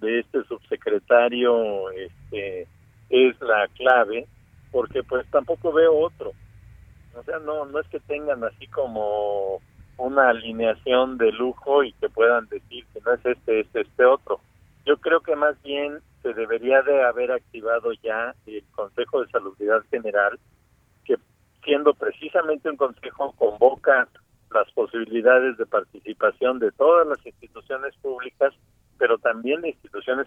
de este subsecretario este, es la clave, porque pues tampoco veo otro. O sea, no, no es que tengan así como una alineación de lujo y que puedan decir que no es este, este, este otro. Yo creo que más bien se debería de haber activado ya el Consejo de Salubridad General siendo precisamente un consejo convoca las posibilidades de participación de todas las instituciones públicas, pero también de instituciones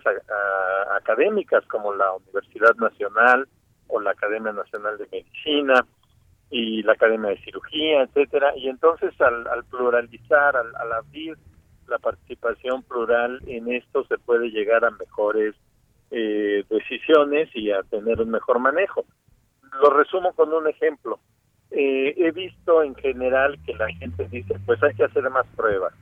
académicas como la Universidad Nacional o la Academia Nacional de Medicina y la Academia de Cirugía, etcétera. Y entonces al, pluralizar, al, abrir la participación plural en esto se puede llegar a mejores eh, decisiones y a tener un mejor manejo lo resumo con un ejemplo. Eh, he visto en general que la gente dice, pues hay que hacer más pruebas.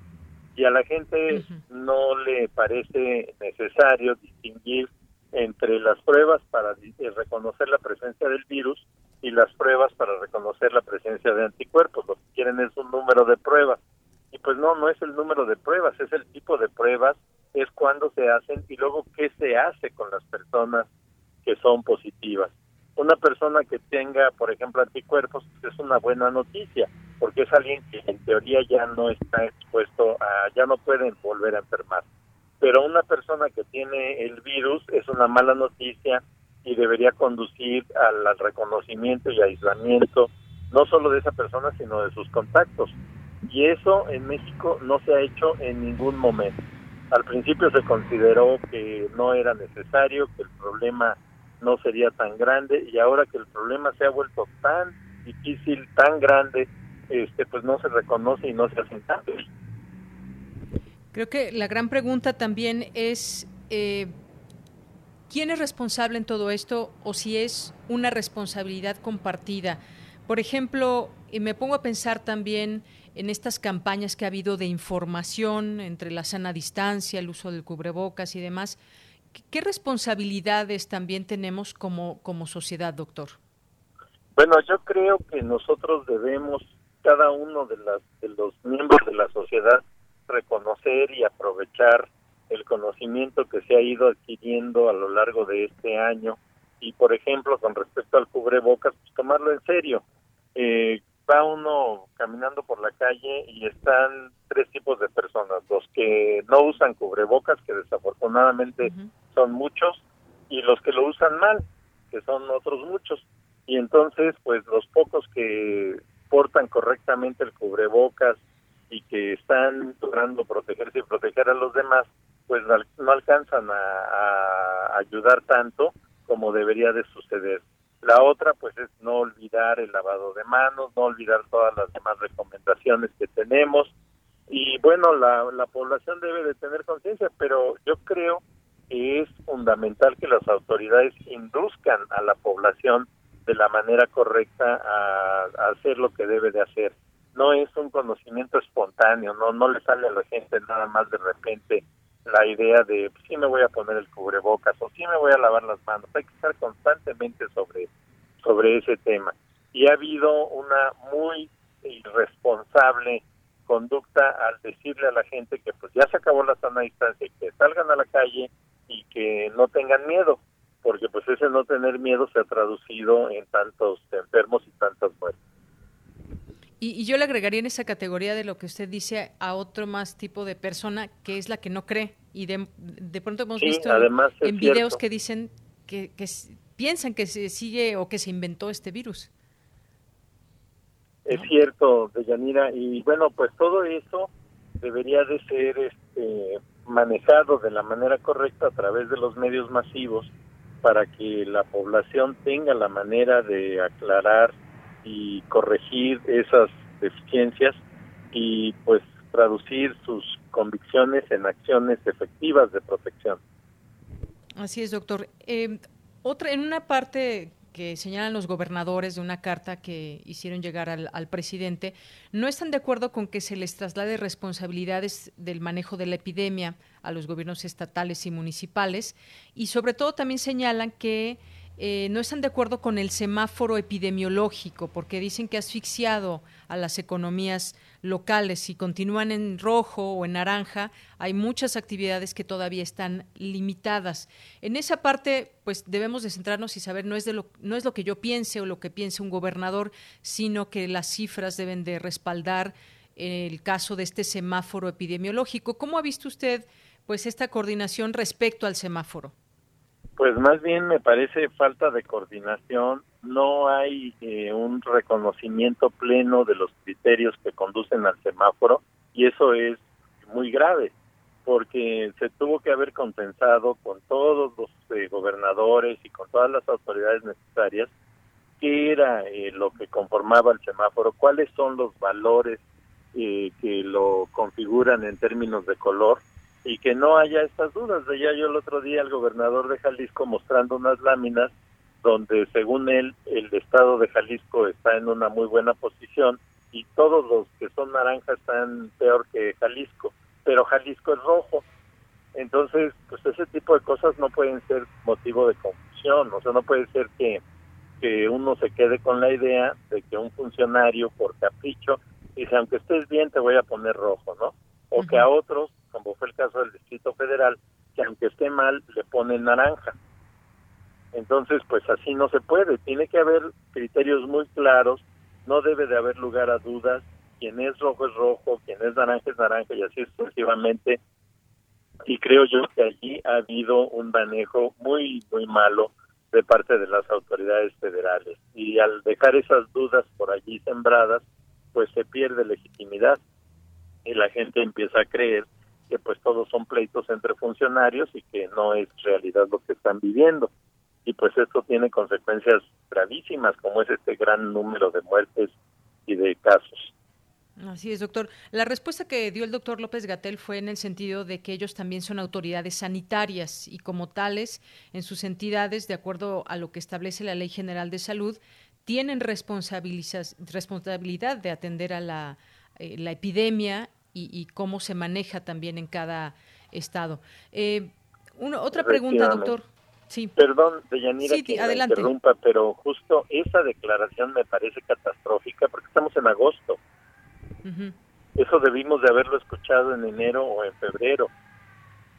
Y a la gente no le parece necesario distinguir entre las pruebas para eh, reconocer la presencia del virus y las pruebas para reconocer la presencia de anticuerpos. Lo que quieren es un número de pruebas. Y pues no, no es el número de pruebas, es el tipo de pruebas, es cuándo se hacen y luego qué se hace con las personas que son positivas una persona que tenga, por ejemplo, anticuerpos es una buena noticia, porque es alguien que en teoría ya no está expuesto a, ya no pueden volver a enfermar. Pero una persona que tiene el virus es una mala noticia y debería conducir al, reconocimiento y aislamiento no solo de esa persona, sino de sus contactos. Y eso en México no se ha hecho en ningún momento. Al principio se consideró que no era necesario, que el problema no sería tan grande y ahora que el problema se ha vuelto tan difícil, tan grande, este pues no se reconoce y no se hacen cambios. Creo que la gran pregunta también es eh, ¿quién es responsable en todo esto o si es una responsabilidad compartida? Por ejemplo, me pongo a pensar también en estas campañas que ha habido de información entre la sana distancia, el uso del cubrebocas y demás. ¿Qué responsabilidades también tenemos como, como sociedad, doctor? Bueno, yo creo que nosotros debemos, cada uno de, las, de los miembros de la sociedad, reconocer y aprovechar el conocimiento que se ha ido adquiriendo a lo largo de este año y, por ejemplo, con respecto al cubrebocas, pues tomarlo en serio. Eh, va uno caminando por la calle y están tres tipos de personas, los que no usan cubrebocas, que desafortunadamente son muchos, y los que lo usan mal, que son otros muchos. Y entonces, pues los pocos que portan correctamente el cubrebocas y que están logrando protegerse y proteger a los demás, pues no alcanzan a, a ayudar tanto como debería de suceder. La otra, pues, es no olvidar el lavado de manos, no olvidar todas las demás recomendaciones que tenemos. Y bueno, la, la población debe de tener conciencia, pero yo creo que es fundamental que las autoridades induzcan a la población de la manera correcta a, a, hacer lo que debe de hacer. No es un conocimiento espontáneo, no no le sale a la gente nada más de repente la idea de si me voy a poner el cubrebocas o si me voy a lavar las manos. Hay que estar constantemente sobre, sobre ese tema. Y ha habido una muy irresponsable conducta al decirle a la gente que pues ya se acabó la sana distancia y que salgan a la calle y que no tengan miedo, porque pues ese no tener miedo se ha traducido en tantos enfermos y tantas muertes. Y, yo le agregaría en esa categoría de lo que usted dice a otro más tipo de persona, que es la que no cree. Y de, de pronto hemos visto en videos que dicen que, que, piensan que se sigue o que se inventó este virus. Es cierto, Deyanira. Y bueno, pues todo eso debería de ser este, manejado de la manera correcta a través de los medios masivos para que la población tenga la manera de aclarar y corregir esas deficiencias y pues traducir sus convicciones en acciones efectivas de protección. Así es, doctor. Eh, otra, en una parte que señalan los gobernadores de una carta que hicieron llegar al, presidente, no están de acuerdo con que se les traslade responsabilidades del manejo de la epidemia a los gobiernos estatales y municipales y sobre todo también señalan que eh, no están de acuerdo con el semáforo epidemiológico porque dicen que ha asfixiado a las economías locales. Si continúan en rojo o en naranja, hay muchas actividades que todavía están limitadas. En esa parte, pues debemos de centrarnos y saber no es de lo no es lo que yo piense o lo que piense un gobernador, sino que las cifras deben de respaldar el caso de este semáforo epidemiológico. ¿Cómo ha visto usted pues esta coordinación respecto al semáforo? Pues más bien me parece falta de coordinación, no hay eh, un reconocimiento pleno de los criterios que conducen al semáforo y eso es muy grave porque se tuvo que haber compensado con todos los eh, gobernadores y con todas las autoridades necesarias qué era eh, lo que conformaba el semáforo, cuáles son los valores que lo configuran en términos de color y que no haya estas dudas. Veía yo el otro día al gobernador de Jalisco mostrando unas láminas donde según él el estado de Jalisco está en una muy buena posición y todos los que son naranjas están peor que Jalisco, pero Jalisco es rojo. Entonces, pues ese tipo de cosas no pueden ser motivo de confusión, o sea, no puede ser que, que uno se quede con la idea de que un funcionario por capricho dice, aunque estés bien te voy a poner rojo, ¿no? O que a otros como fue el caso del Distrito Federal, que aunque esté mal, le ponen naranja. Entonces, pues así no se puede. Tiene que haber criterios muy claros, no debe de haber lugar a dudas. Quien es rojo es rojo, quien es naranja es naranja y así sucesivamente. Y creo yo que allí ha habido un manejo muy, muy malo de parte de las autoridades federales. Y al dejar esas dudas por allí sembradas, pues se pierde legitimidad y la gente empieza a creer que pues todos son pleitos entre funcionarios y que no es realidad lo que están viviendo. Y pues esto tiene consecuencias gravísimas, como es este gran número de muertes y de casos. Así es, doctor. La respuesta que dio el doctor López Gatel fue en el sentido de que ellos también son autoridades sanitarias y como tales, en sus entidades, de acuerdo a lo que establece la Ley General de Salud, tienen responsabilidad de atender a la, eh, epidemia y, cómo se maneja también en cada estado. Eh, otra pregunta, doctor. Sí. Perdón, Deyanira, sí, que adelante. interrumpa, pero justo esa declaración me parece catastrófica porque estamos en agosto. Eso debimos de haberlo escuchado en enero o en febrero.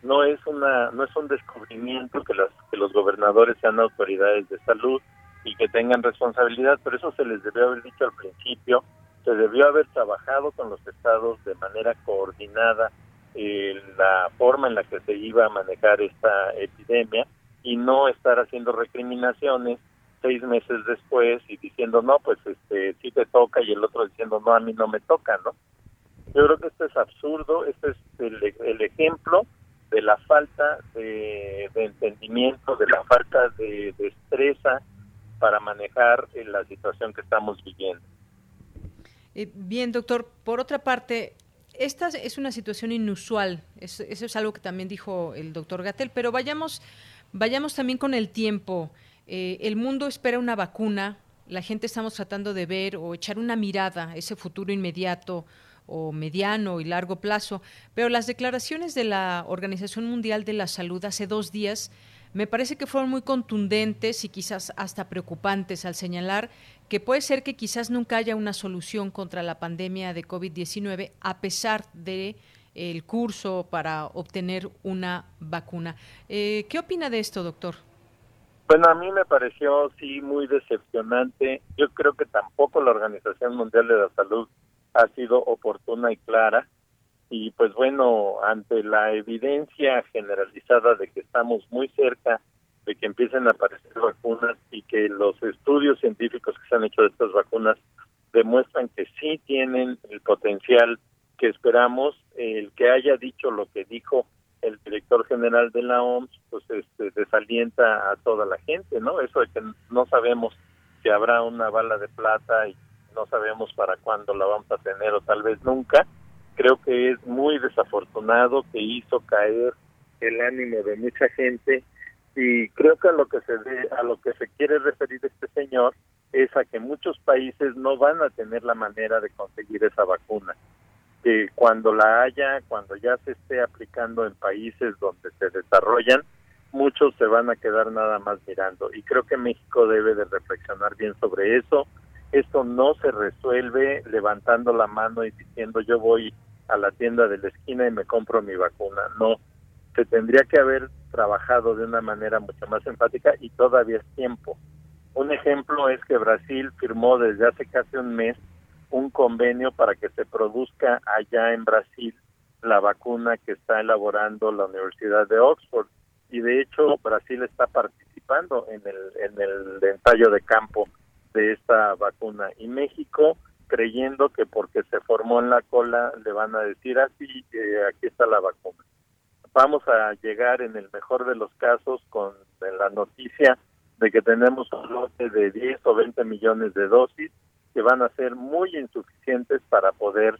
No es una no es un descubrimiento que las que los gobernadores sean autoridades de salud y que tengan responsabilidad, pero eso se les debió haber dicho al principio, se debió haber trabajado con los estados de manera coordinada eh, la forma en la que se iba a manejar esta epidemia y no estar haciendo recriminaciones seis meses después y diciendo no pues este sí te toca y el otro diciendo no a mí no me toca no yo creo que esto es absurdo este es el, ejemplo de la falta de, entendimiento de la falta de destreza para manejar eh, la situación que estamos viviendo eh, bien doctor por otra parte esta es una situación inusual, eso, es algo que también dijo el doctor Gatel, pero vayamos Vayamos también con el tiempo. Eh, el mundo espera una vacuna, la gente estamos tratando de ver o echar una mirada a ese futuro inmediato o mediano y largo plazo, pero las declaraciones de la Organización Mundial de la Salud hace dos días me parece que fueron muy contundentes y quizás hasta preocupantes al señalar que puede ser que quizás nunca haya una solución contra la pandemia de COVID-19 a pesar de el curso para obtener una vacuna. Eh, ¿Qué opina de esto, doctor? Bueno, a mí me pareció sí muy decepcionante. Yo creo que tampoco la Organización Mundial de la Salud ha sido oportuna y clara. Y pues bueno, ante la evidencia generalizada de que estamos muy cerca de que empiecen a aparecer vacunas y que los estudios científicos que se han hecho de estas vacunas demuestran que sí tienen el potencial que esperamos el que haya dicho lo que dijo el director general de la OMS pues este, desalienta a toda la gente no eso de que no sabemos si habrá una bala de plata y no sabemos para cuándo la vamos a tener o tal vez nunca creo que es muy desafortunado que hizo caer el ánimo de mucha gente y creo que a lo que se a lo que se quiere referir este señor es a que muchos países no van a tener la manera de conseguir esa vacuna que cuando la haya, cuando ya se esté aplicando en países donde se desarrollan, muchos se van a quedar nada más mirando. Y creo que México debe de reflexionar bien sobre eso. Esto no se resuelve levantando la mano y diciendo yo voy a la tienda de la esquina y me compro mi vacuna. No, se tendría que haber trabajado de una manera mucho más enfática y todavía es tiempo. Un ejemplo es que Brasil firmó desde hace casi un mes un convenio para que se produzca allá en Brasil la vacuna que está elaborando la Universidad de Oxford y de hecho Brasil está participando en el en el ensayo de campo de esta vacuna y México creyendo que porque se formó en la cola le van a decir así ah, aquí está la vacuna vamos a llegar en el mejor de los casos con la noticia de que tenemos un lote de 10 o 20 millones de dosis que van a ser muy insuficientes para poder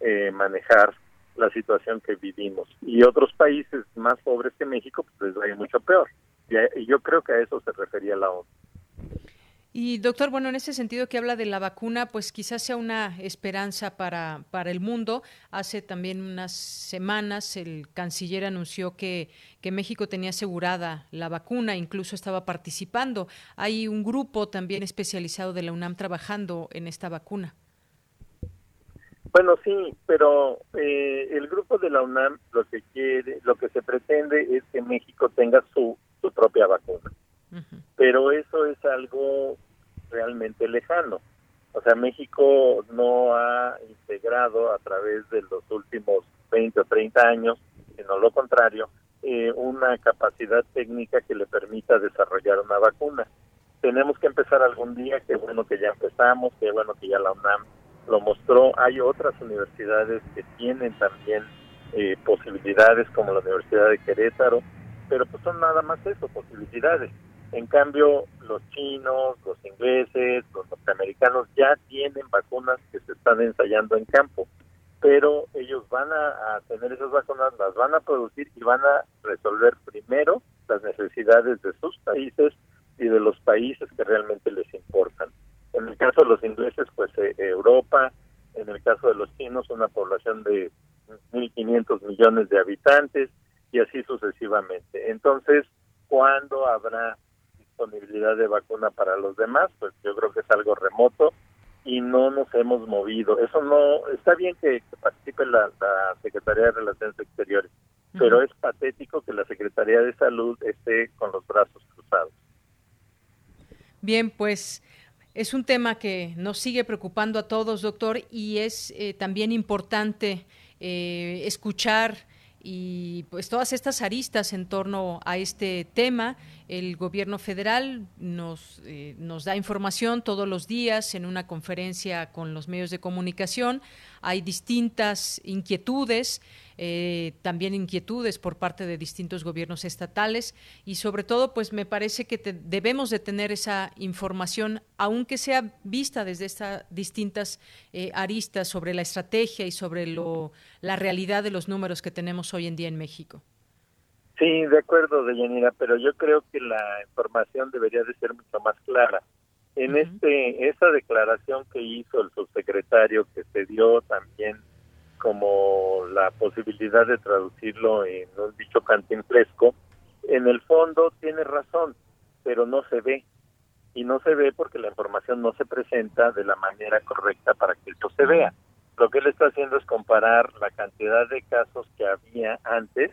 eh, manejar la situación que vivimos. Y otros países más pobres que México, pues les va a ir mucho peor. Y, yo creo que a eso se refería la ONU. Y doctor, bueno, en ese sentido que habla de la vacuna, pues quizás sea una esperanza para, para el mundo. Hace también unas semanas el canciller anunció que, que México tenía asegurada la vacuna, incluso estaba participando. Hay un grupo también especializado de la UNAM trabajando en esta vacuna. Bueno, sí, pero eh, el grupo de la UNAM lo que quiere, lo que se pretende es que México tenga su, su propia vacuna pero eso es algo realmente lejano. O sea, México no ha integrado a través de los últimos 20 o 30 años, sino lo contrario, eh, una capacidad técnica que le permita desarrollar una vacuna. Tenemos que empezar algún día, qué bueno que ya empezamos, qué bueno que ya la UNAM lo mostró. Hay otras universidades que tienen también eh, posibilidades, como la Universidad de Querétaro, pero pues son nada más eso, posibilidades En cambio, los chinos, los ingleses, los norteamericanos ya tienen vacunas que se están ensayando en campo, pero ellos van a, tener esas vacunas, las van a producir y van a resolver primero las necesidades de sus países y de los países que realmente les importan. En el caso de los ingleses, pues eh, Europa, en el caso de los chinos, una población de 1.500 millones de habitantes y así sucesivamente. Entonces, ¿cuándo habrá disponibilidad de vacuna para los demás? Pues yo creo que es algo remoto y no nos hemos movido. Eso no, está bien que, participe la, Secretaría de Relaciones Exteriores, pero es patético que la Secretaría de Salud esté con los brazos cruzados. Bien, pues es un tema que nos sigue preocupando a todos, doctor, y es eh, también importante eh, escuchar y pues todas estas aristas en torno a este tema. El gobierno federal nos, eh, nos da información todos los días en una conferencia con los medios de comunicación. Hay distintas inquietudes, eh, también inquietudes por parte de distintos gobiernos estatales y sobre todo, pues me parece que debemos de tener esa información, aunque sea vista desde estas distintas eh, aristas sobre la estrategia y sobre lo, la realidad de los números que tenemos hoy en día en México. Sí, de acuerdo, Deyanira, pero yo creo que la información debería de ser mucho más clara. En este esa declaración que hizo el subsecretario que se dio también como la posibilidad de traducirlo en un dicho cantinflesco, en el fondo tiene razón, pero no se ve. Y no se ve porque la información no se presenta de la manera correcta para que esto se vea. Lo que él está haciendo es comparar la cantidad de casos que había antes,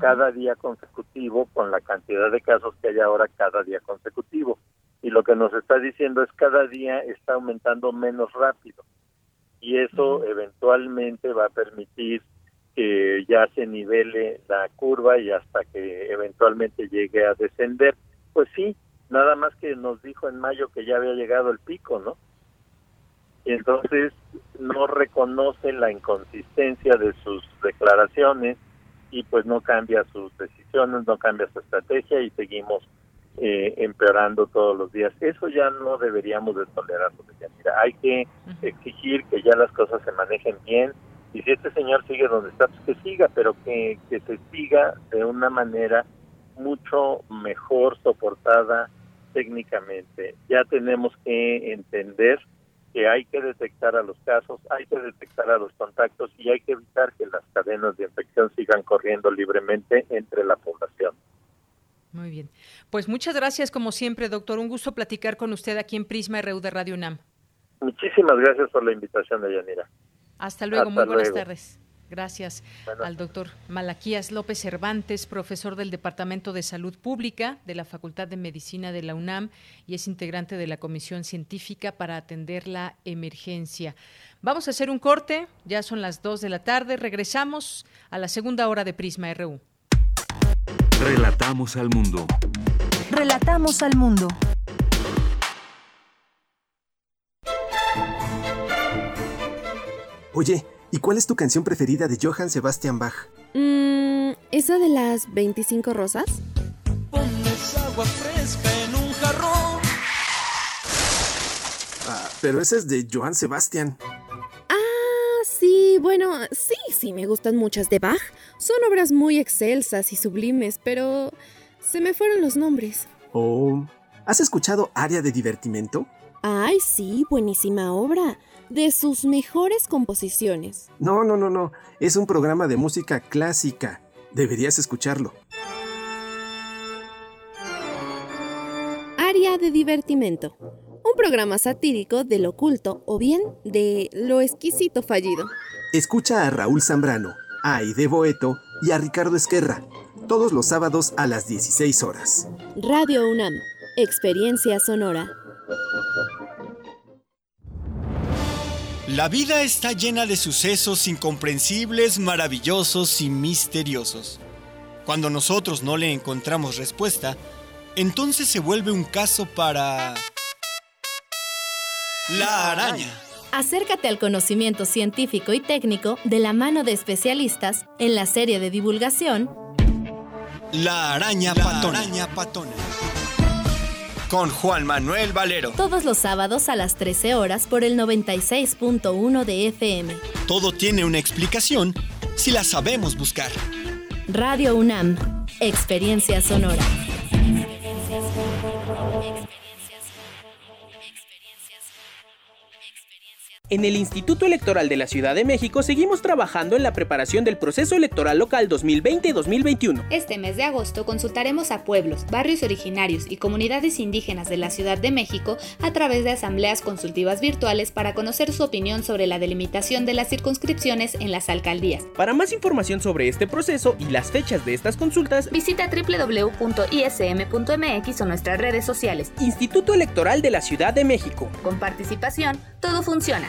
cada día consecutivo, con la cantidad de casos que hay ahora cada día consecutivo. Y lo que nos está diciendo es cada día está aumentando menos rápido y eso eventualmente va a permitir que ya se nivele la curva y hasta que eventualmente llegue a descender. Pues sí, nada más que nos dijo en mayo que ya había llegado el pico, ¿no? Y entonces no reconoce la inconsistencia de sus declaraciones y pues no cambia sus decisiones, no cambia su estrategia y seguimos eh, empeorando todos los días. Eso ya no deberíamos de tolerarlo. Mira, hay que exigir que ya las cosas se manejen bien y si este señor sigue donde está, pues que siga, pero que, que se siga de una manera mucho mejor soportada técnicamente. Ya tenemos que entender que hay que detectar a los casos, hay que detectar a los contactos y hay que evitar que las cadenas de infección sigan corriendo libremente entre la población. Muy bien. Pues muchas gracias, como siempre, doctor. Un gusto platicar con usted aquí en Prisma RU de Radio UNAM. Muchísimas gracias por la invitación, Yanira. Hasta luego, muy buenas tardes. Gracias al doctor Malaquías López Cervantes, profesor del Departamento de Salud Pública de la Facultad de Medicina de la UNAM y es integrante de la Comisión Científica para atender la emergencia. Vamos a hacer un corte, ya son las 2 de la tarde, regresamos a la segunda hora de Prisma RU. Relatamos al mundo. Relatamos al mundo. Oye, ¿y cuál es tu canción preferida de Johann Sebastian Bach? Mmm, ¿esa de las 25 rosas? Pones agua fresca en un jarrón. Ah, pero esa es de Johann Sebastian. Ah, sí, bueno, sí, sí, me gustan muchas de Bach. Son obras muy excelsas y sublimes, pero se me fueron los nombres. Oh, ¿has escuchado Área de Divertimento? Ay, sí, buenísima obra. De sus mejores composiciones. No, no, no, no. Es un programa de música clásica. Deberías escucharlo. Área de Divertimento. Un programa satírico del oculto o bien de lo exquisito fallido. Escucha a Raúl Zambrano, a Aide Boeto y a Ricardo Esquerra, todos los sábados a las 16 horas. Radio UNAM, Experiencia Sonora. La vida está llena de sucesos incomprensibles, maravillosos y misteriosos. Cuando nosotros no le encontramos respuesta, entonces se vuelve un caso para... La araña. Acércate al conocimiento científico y técnico de la mano de especialistas en la serie de divulgación La araña, patona. con Juan Manuel Valero. Todos los sábados a las 13 horas por el 96.1 de FM. Todo tiene una explicación si la sabemos buscar. Radio UNAM, Experiencia Sonora. En el Instituto Electoral de la Ciudad de México seguimos trabajando en la preparación del proceso electoral local 2020-2021. Este mes de agosto consultaremos a pueblos, barrios originarios y comunidades indígenas de la Ciudad de México a través de asambleas consultivas virtuales para conocer su opinión sobre la delimitación de las circunscripciones en las alcaldías. Para más información sobre este proceso y las fechas de estas consultas, visita www.ism.mx o nuestras redes sociales. Instituto Electoral de la Ciudad de México. Con participación, todo funciona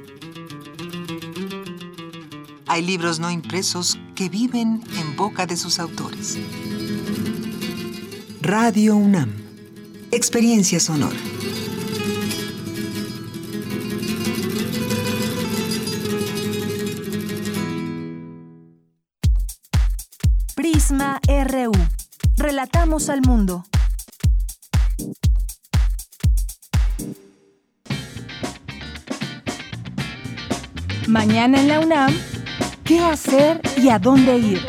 Hay libros no impresos que viven en boca de sus autores. Radio UNAM. Experiencia sonora. Prisma RU. Relatamos al mundo. Mañana en la UNAM qué hacer y a dónde ir.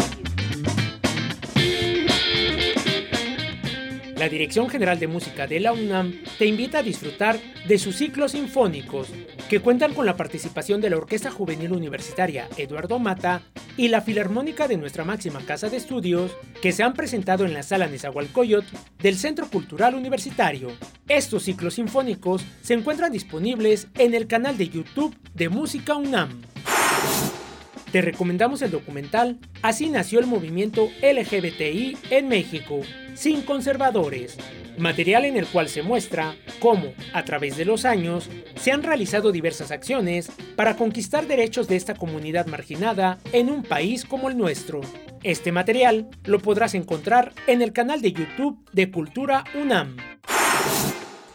La Dirección General de Música de la UNAM te invita a disfrutar de sus ciclos sinfónicos, que cuentan con la participación de la Orquesta Juvenil Universitaria Eduardo Mata y la Filarmónica de nuestra máxima casa de estudios, que se han presentado en la sala Nezahualcóyotl del Centro Cultural Universitario. Estos ciclos sinfónicos se encuentran disponibles en el canal de YouTube de Música UNAM. Te recomendamos el documental Así nació el movimiento LGBTI en México, sin conservadores, material en el cual se muestra cómo, a través de los años, se han realizado diversas acciones para conquistar derechos de esta comunidad marginada en un país como el nuestro. Este material lo podrás encontrar en el canal de YouTube de Cultura UNAM.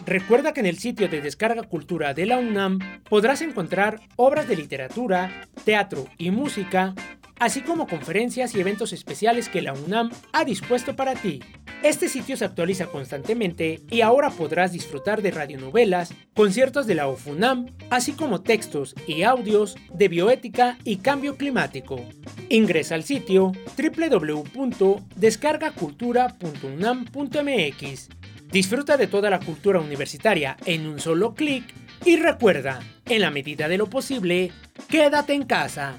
Recuerda que en el sitio de Descarga Cultura de la UNAM podrás encontrar obras de literatura, teatro y música, así como conferencias y eventos especiales que la UNAM ha dispuesto para ti. Este sitio se actualiza constantemente y ahora podrás disfrutar de radionovelas, conciertos de la OFUNAM, así como textos y audios de bioética y cambio climático. Ingresa al sitio www.descargacultura.unam.mx Disfruta de toda la cultura universitaria en un solo clic y recuerda, en la medida de lo posible, quédate en casa.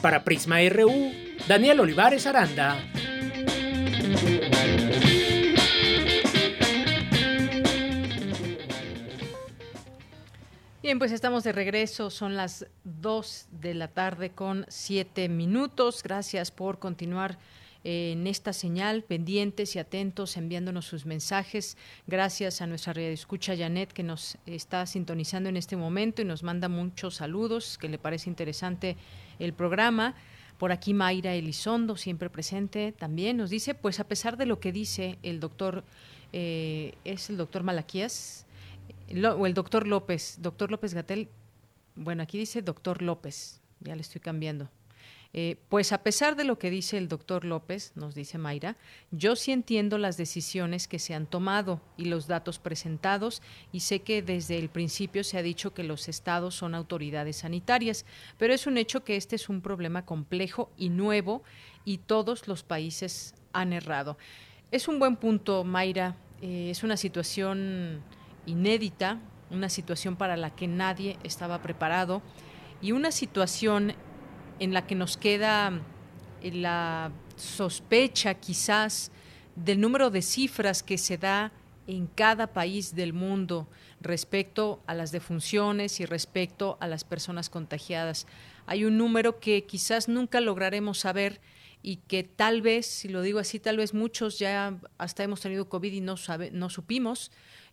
Para Prisma RU, Daniel Olivares Aranda. Bien, pues estamos de regreso, son las 2 de la tarde con 7 minutos. Gracias por continuar en esta señal, pendientes y atentos, enviándonos sus mensajes. Gracias a nuestra escucha Janet que nos está sintonizando en este momento y nos manda muchos saludos, que le parece interesante el programa. Por aquí Mayra Elizondo, siempre presente, también nos dice, pues a pesar de lo que dice el doctor, eh, es el doctor Malaquías, o el doctor López, doctor López Gatel, bueno, aquí dice doctor López, ya le estoy cambiando. Eh, pues a pesar de lo que dice el doctor López, nos dice Mayra, yo sí entiendo las decisiones que se han tomado y los datos presentados y sé que desde el principio se ha dicho que los estados son autoridades sanitarias, pero es un hecho que este es un problema complejo y nuevo y todos los países han errado. Es un buen punto, Mayra, eh, es una situación inédita, una situación para la que nadie estaba preparado y una situación en la que nos queda eh, la sospecha quizás del número de cifras que se da en cada país del mundo respecto a las defunciones y respecto a las personas contagiadas. Hay un número que quizás nunca lograremos saber y que tal vez, si lo digo así, tal vez muchos ya hasta hemos tenido COVID y no, no supimos,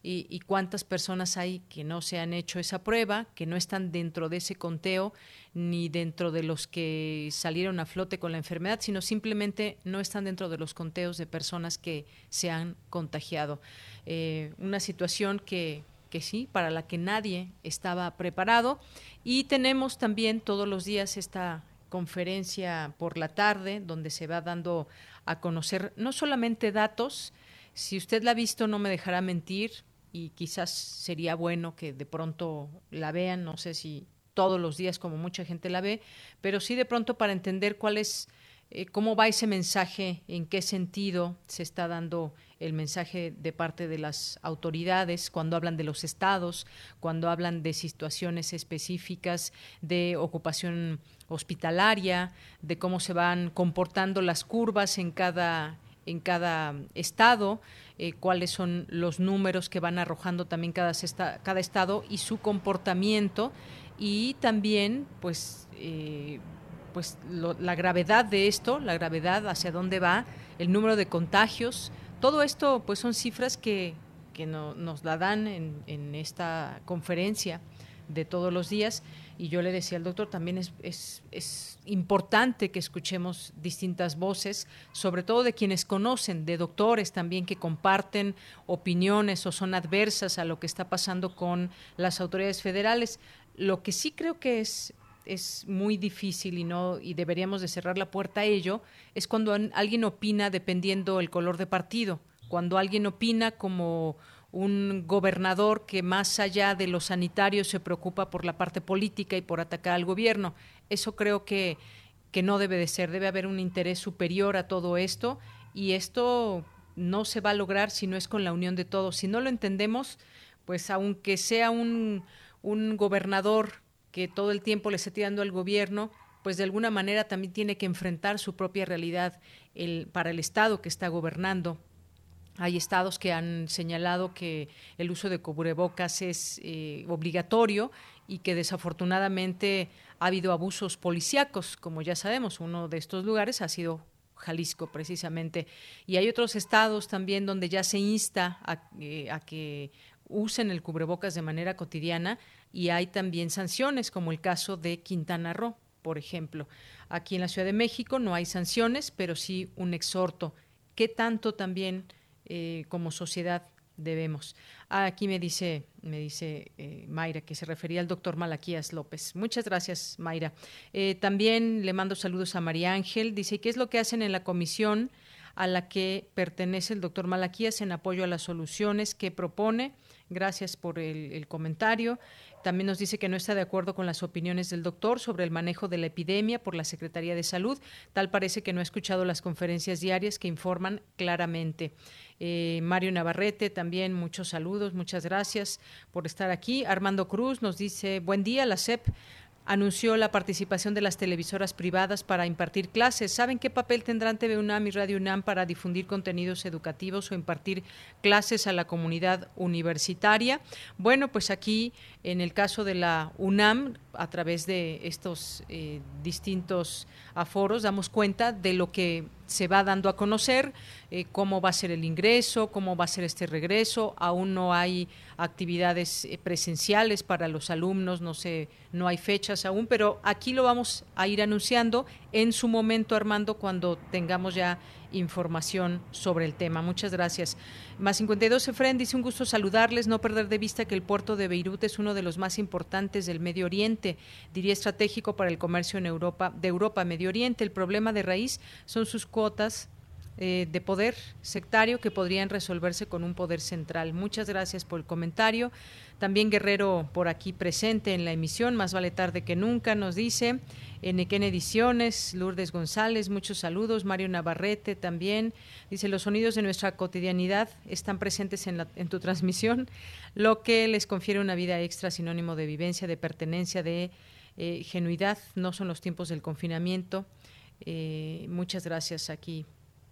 y, cuántas personas hay que no se han hecho esa prueba, que no están dentro de ese conteo ni dentro de los que salieron a flote con la enfermedad, sino simplemente no están dentro de los conteos de personas que se han contagiado. Eh, una situación que, que sí, para la que nadie estaba preparado. Y tenemos también todos los días esta conferencia por la tarde, donde se va dando a conocer no solamente datos, si usted la ha visto no me dejará mentir y quizás sería bueno que de pronto la vean, no sé si todos los días como mucha gente la ve, pero sí de pronto para entender cuál es eh, cómo va ese mensaje, en qué sentido se está dando el mensaje de parte de las autoridades cuando hablan de los estados, cuando hablan de situaciones específicas de ocupación hospitalaria, de cómo se van comportando las curvas en cada en cada estado, eh, cuáles son los números que van arrojando también cada, cada estado y su comportamiento. Y también pues eh, pues la gravedad de esto, la gravedad hacia dónde va, el número de contagios, todo esto pues son cifras que, que nos la dan en, en esta conferencia de todos los días. Y yo le decía al doctor, también es, es, es, importante que escuchemos distintas voces, sobre todo de quienes conocen, de doctores también que comparten opiniones o son adversas a lo que está pasando con las autoridades federales. Lo que sí creo que es es muy difícil y no y deberíamos de cerrar la puerta a ello es cuando alguien opina dependiendo el color de partido, cuando alguien opina como un gobernador que más allá de lo sanitario se preocupa por la parte política y por atacar al gobierno. Eso creo que, que no debe de ser, debe haber un interés superior a todo esto y esto no se va a lograr si no es con la unión de todos. Si no lo entendemos, pues aunque sea un, un gobernador que todo el tiempo le esté tirando al gobierno, pues de alguna manera también tiene que enfrentar su propia realidad para el Estado que está gobernando, hay estados que han señalado que el uso de cubrebocas es eh, obligatorio y que desafortunadamente ha habido abusos policíacos, como ya sabemos. Uno de estos lugares ha sido Jalisco, precisamente. Y hay otros estados también donde ya se insta a, eh, a que usen el cubrebocas de manera cotidiana y hay también sanciones, como el caso de Quintana Roo, por ejemplo. Aquí en la Ciudad de México no hay sanciones, pero sí un exhorto. ¿Qué tanto también eh, como sociedad debemos. Aquí me dice, me dice eh, Mayra que se refería al doctor Malaquías López. Muchas gracias, Mayra. Eh, también le mando saludos a María Ángel. Dice, ¿qué es lo que hacen en la comisión a la que pertenece el doctor Malaquías en apoyo a las soluciones que propone? Gracias por el comentario. También nos dice que no está de acuerdo con las opiniones del doctor sobre el manejo de la epidemia por la Secretaría de Salud. Tal parece que no ha escuchado las conferencias diarias que informan claramente. Eh, Mario Navarrete, también muchos saludos, muchas gracias por estar aquí. Armando Cruz nos dice, buen día, la CEP anunció la participación de las televisoras privadas para impartir clases. ¿Saben qué papel tendrán TV UNAM y Radio UNAM para difundir contenidos educativos o impartir clases a la comunidad universitaria? Bueno, pues aquí, en el caso de la UNAM, a través de estos eh, distintos aforos, damos cuenta de lo que se va dando a conocer, eh, cómo va a ser el ingreso, cómo va a ser este regreso. Aún no hay actividades eh, presenciales para los alumnos, no sé, no hay fechas aún, pero aquí lo vamos a ir anunciando en su momento, Armando, cuando tengamos ya información sobre el tema. Muchas gracias. Más 52 Efren dice un gusto saludarles, no perder de vista que el puerto de Beirut es uno de los más importantes del Medio Oriente, diría estratégico para el comercio en Europa, de Europa Medio Oriente. El problema de raíz son sus cuotas eh, de poder sectario que podrían resolverse con un poder central. Muchas gracias por el comentario. También Guerrero por aquí presente en la emisión, más vale tarde que nunca, nos dice. En Equén Ediciones, Lourdes González, muchos saludos. Mario Navarrete también. Dice, los sonidos de nuestra cotidianidad están presentes en, en tu transmisión, lo que les confiere una vida extra, sinónimo de vivencia, de pertenencia, de eh, genuidad. No son los tiempos del confinamiento. Eh, muchas gracias aquí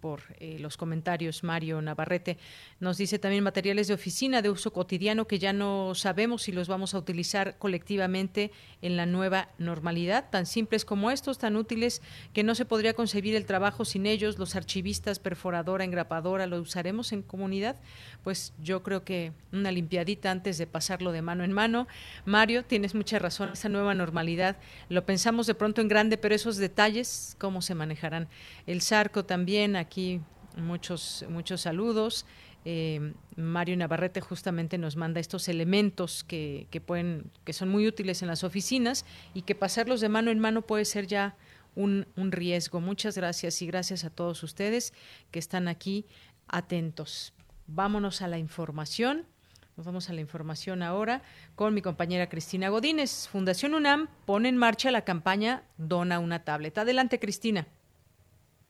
por eh, los comentarios, Mario Navarrete. Nos dice también materiales de oficina de uso cotidiano que ya no sabemos si los vamos a utilizar colectivamente en la nueva normalidad, tan simples como estos, tan útiles que no se podría concebir el trabajo sin ellos, los archivistas, perforadora, engrapadora, ¿lo usaremos en comunidad? Pues yo creo que una limpiadita antes de pasarlo de mano en mano. Mario, tienes mucha razón, esa nueva normalidad, lo pensamos de pronto en grande, pero esos detalles, ¿cómo se manejarán? El Sarco también, aquí aquí muchos, muchos saludos. Eh, Mario Navarrete justamente nos manda estos elementos que, pueden, que son muy útiles en las oficinas y que pasarlos de mano en mano puede ser ya un, un riesgo. Muchas gracias y gracias a todos ustedes que están aquí atentos. Vámonos a la información. Nos vamos a la información ahora con mi compañera Cristina Godínez. Fundación UNAM pone en marcha la campaña Dona una tablet. Adelante, Cristina.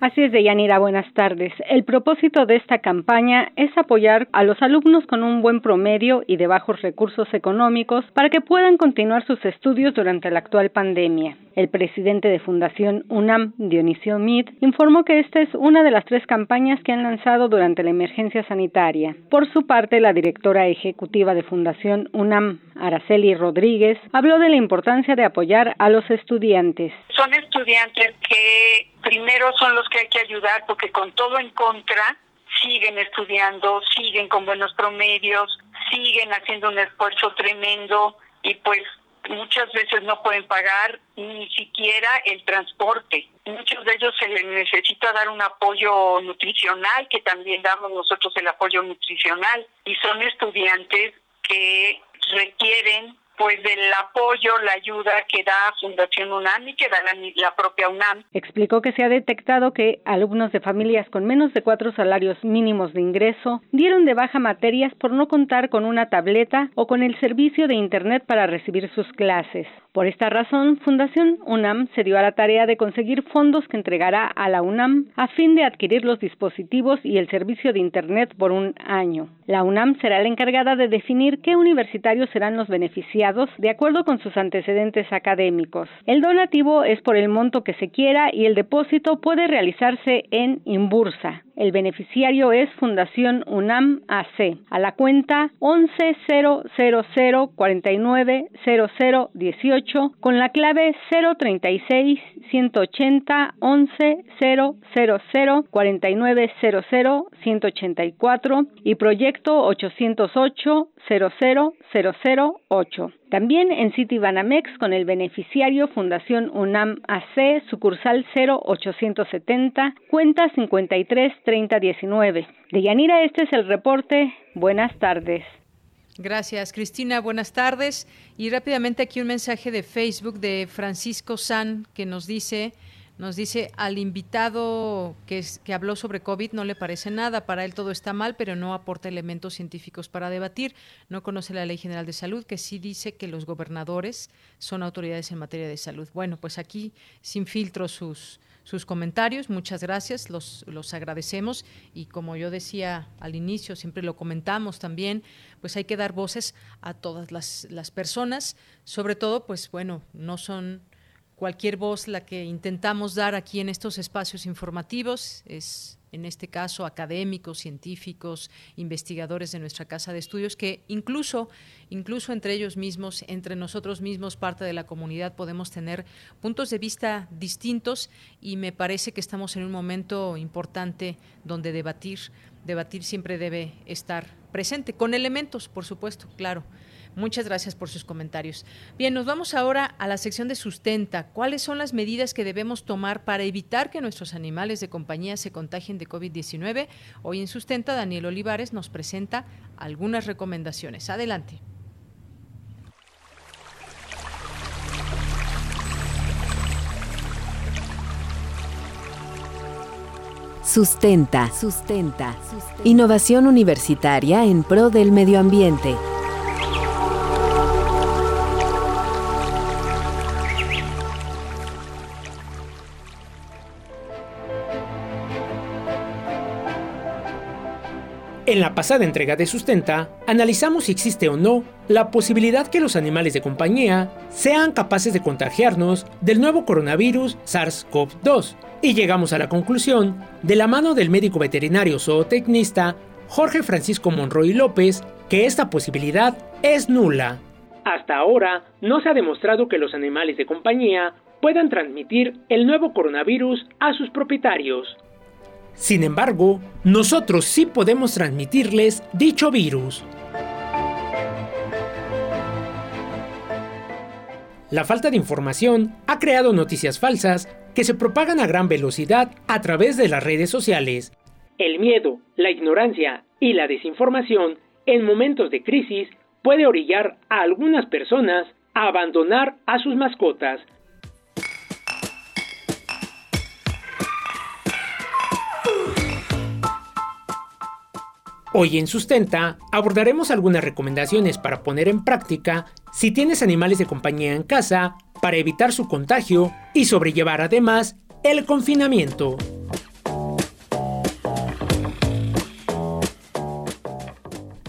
Así es, Deyanira, buenas tardes. El propósito de esta campaña es apoyar a los alumnos con un buen promedio y de bajos recursos económicos para que puedan continuar sus estudios durante la actual pandemia. El presidente de Fundación UNAM, Dionisio Mid, informó que esta es una de las tres campañas que han lanzado durante la emergencia sanitaria. Por su parte, la directora ejecutiva de Fundación UNAM, Araceli Rodríguez, habló de la importancia de apoyar a los estudiantes. Son estudiantes que primero son los que hay que ayudar porque con todo en contra siguen estudiando, siguen con buenos promedios, siguen haciendo un esfuerzo tremendo y pues muchas veces no pueden pagar ni siquiera el transporte. Muchos de ellos se les necesita dar un apoyo nutricional, que también damos nosotros el apoyo nutricional, y son estudiantes que requieren pues del apoyo, la ayuda que da Fundación UNAM y que da la, propia UNAM. Explicó que se ha detectado que alumnos de familias con menos de cuatro salarios mínimos de ingreso dieron de baja materias por no contar con una tableta o con el servicio de Internet para recibir sus clases. Por esta razón, Fundación UNAM se dio a la tarea de conseguir fondos que entregará a la UNAM a fin de adquirir los dispositivos y el servicio de Internet por un año. La UNAM será la encargada de definir qué universitarios serán los beneficiarios de acuerdo con sus antecedentes académicos. El donativo es por el monto que se quiera y el depósito puede realizarse en Imbursa. El beneficiario es Fundación UNAM AC a la cuenta 1100490018 con la clave 036 180 11 4900 184 y proyecto 808 00008. También en Citibanamex con el beneficiario Fundación UNAM AC, sucursal 0870, cuenta 533019. De Yanira, este es el reporte. Buenas tardes. Gracias, Cristina. Buenas tardes. Y rápidamente aquí un mensaje de Facebook de Francisco San que nos dice nos dice, al invitado que, que habló sobre COVID no le parece nada, para él todo está mal, pero no aporta elementos científicos para debatir. No conoce la Ley General de Salud, que sí dice que los gobernadores son autoridades en materia de salud. Bueno, pues aquí, sin filtro, sus, sus comentarios. Muchas gracias, los, los agradecemos. Y como yo decía al inicio, siempre lo comentamos también, pues hay que dar voces a todas las, las personas. Sobre todo, pues bueno, no son cualquier voz la que intentamos dar aquí en estos espacios informativos es en este caso académicos, científicos, investigadores de nuestra casa de estudios que incluso incluso entre ellos mismos, entre nosotros mismos, parte de la comunidad podemos tener puntos de vista distintos y me parece que estamos en un momento importante donde debatir debatir siempre debe estar presente con elementos, por supuesto, claro Muchas gracias por sus comentarios. Bien, nos vamos ahora a la sección de sustenta. ¿Cuáles son las medidas que debemos tomar para evitar que nuestros animales de compañía se contagien de COVID-19? Hoy en sustenta, Daniel Olivares nos presenta algunas recomendaciones. Adelante. Sustenta. Sustenta. Innovación universitaria en pro del medio ambiente. En la pasada entrega de Sustenta, analizamos si existe o no la posibilidad que los animales de compañía sean capaces de contagiarnos del nuevo coronavirus SARS-CoV-2. Y llegamos a la conclusión, de la mano del médico veterinario zootecnista Jorge Francisco Monroy López, que esta posibilidad es nula. Hasta ahora, no se ha demostrado que los animales de compañía puedan transmitir el nuevo coronavirus a sus propietarios. Sin embargo, nosotros sí podemos transmitirles dicho virus. La falta de información ha creado noticias falsas que se propagan a gran velocidad a través de las redes sociales. El miedo, la ignorancia y la desinformación en momentos de crisis puede orillar a algunas personas a abandonar a sus mascotas, Hoy en Sustenta abordaremos algunas recomendaciones para poner en práctica si tienes animales de compañía en casa para evitar su contagio y sobrellevar además el confinamiento.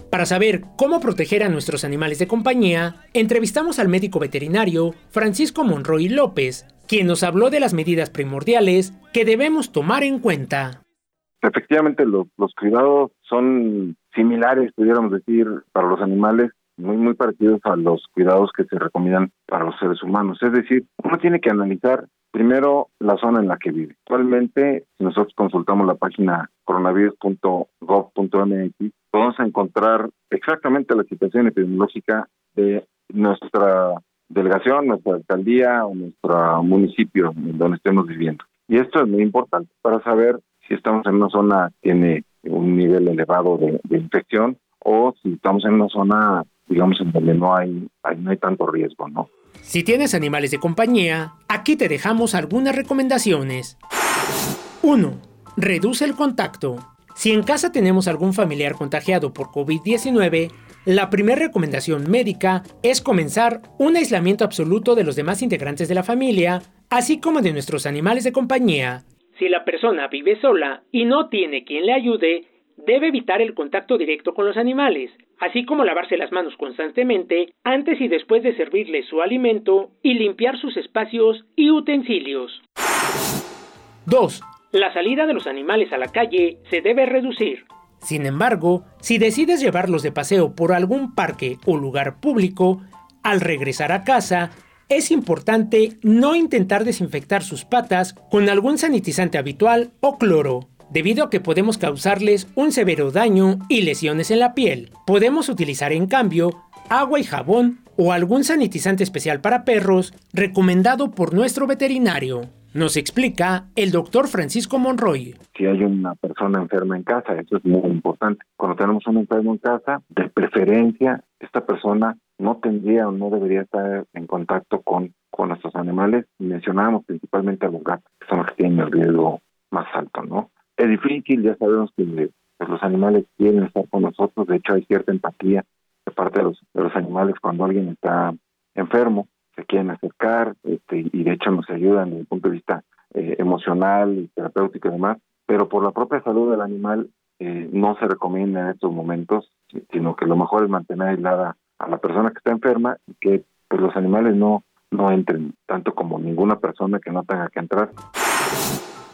Para saber cómo proteger a nuestros animales de compañía, entrevistamos al médico veterinario Francisco Monroy López, quien nos habló de las medidas primordiales que debemos tomar en cuenta. Efectivamente, los, cuidados son similares, pudiéramos decir, para los animales, muy, muy parecidos a los cuidados que se recomiendan para los seres humanos. Es decir, uno tiene que analizar primero la zona en la que vive. Actualmente, si nosotros consultamos la página coronavirus.gov.mx, podemos encontrar exactamente la situación epidemiológica de nuestra delegación, nuestra alcaldía o nuestro municipio en donde estemos viviendo. Y esto es muy importante para saber si estamos en una zona que tiene un nivel elevado de, infección o si estamos en una zona, digamos, en donde no hay, no hay tanto riesgo, ¿no? Si tienes animales de compañía, aquí te dejamos algunas recomendaciones. 1. Reduce el contacto. Si en casa tenemos algún familiar contagiado por COVID-19, la primera recomendación médica es comenzar un aislamiento absoluto de los demás integrantes de la familia, así como de nuestros animales de compañía, si la persona vive sola y no tiene quien le ayude, debe evitar el contacto directo con los animales, así como lavarse las manos constantemente antes y después de servirles su alimento y limpiar sus espacios y utensilios. 2. La salida de los animales a la calle se debe reducir. Sin embargo, si decides llevarlos de paseo por algún parque o lugar público, al regresar a casa, es importante no intentar desinfectar sus patas con algún sanitizante habitual o cloro, debido a que podemos causarles un severo daño y lesiones en la piel. Podemos utilizar en cambio agua y jabón o algún sanitizante especial para perros recomendado por nuestro veterinario. Nos explica el doctor Francisco Monroy. Si hay una persona enferma en casa, eso es muy importante. Cuando tenemos un enfermo en casa, de preferencia, esta persona no tendría o no debería estar en contacto con, con nuestros animales. Mencionábamos principalmente a los gatos, que son los que tienen el riesgo más alto, ¿no? Es difícil, ya sabemos que pues, los animales quieren estar con nosotros, de hecho hay cierta empatía de parte de los, de los animales cuando alguien está enfermo, se quieren acercar este, y de hecho nos ayudan desde el punto de vista eh, emocional y terapéutico y demás, pero por la propia salud del animal eh, no se recomienda en estos momentos, sino que lo mejor es mantener aislada a la persona que está enferma y que pues, los animales no, no entren, tanto como ninguna persona que no tenga que entrar.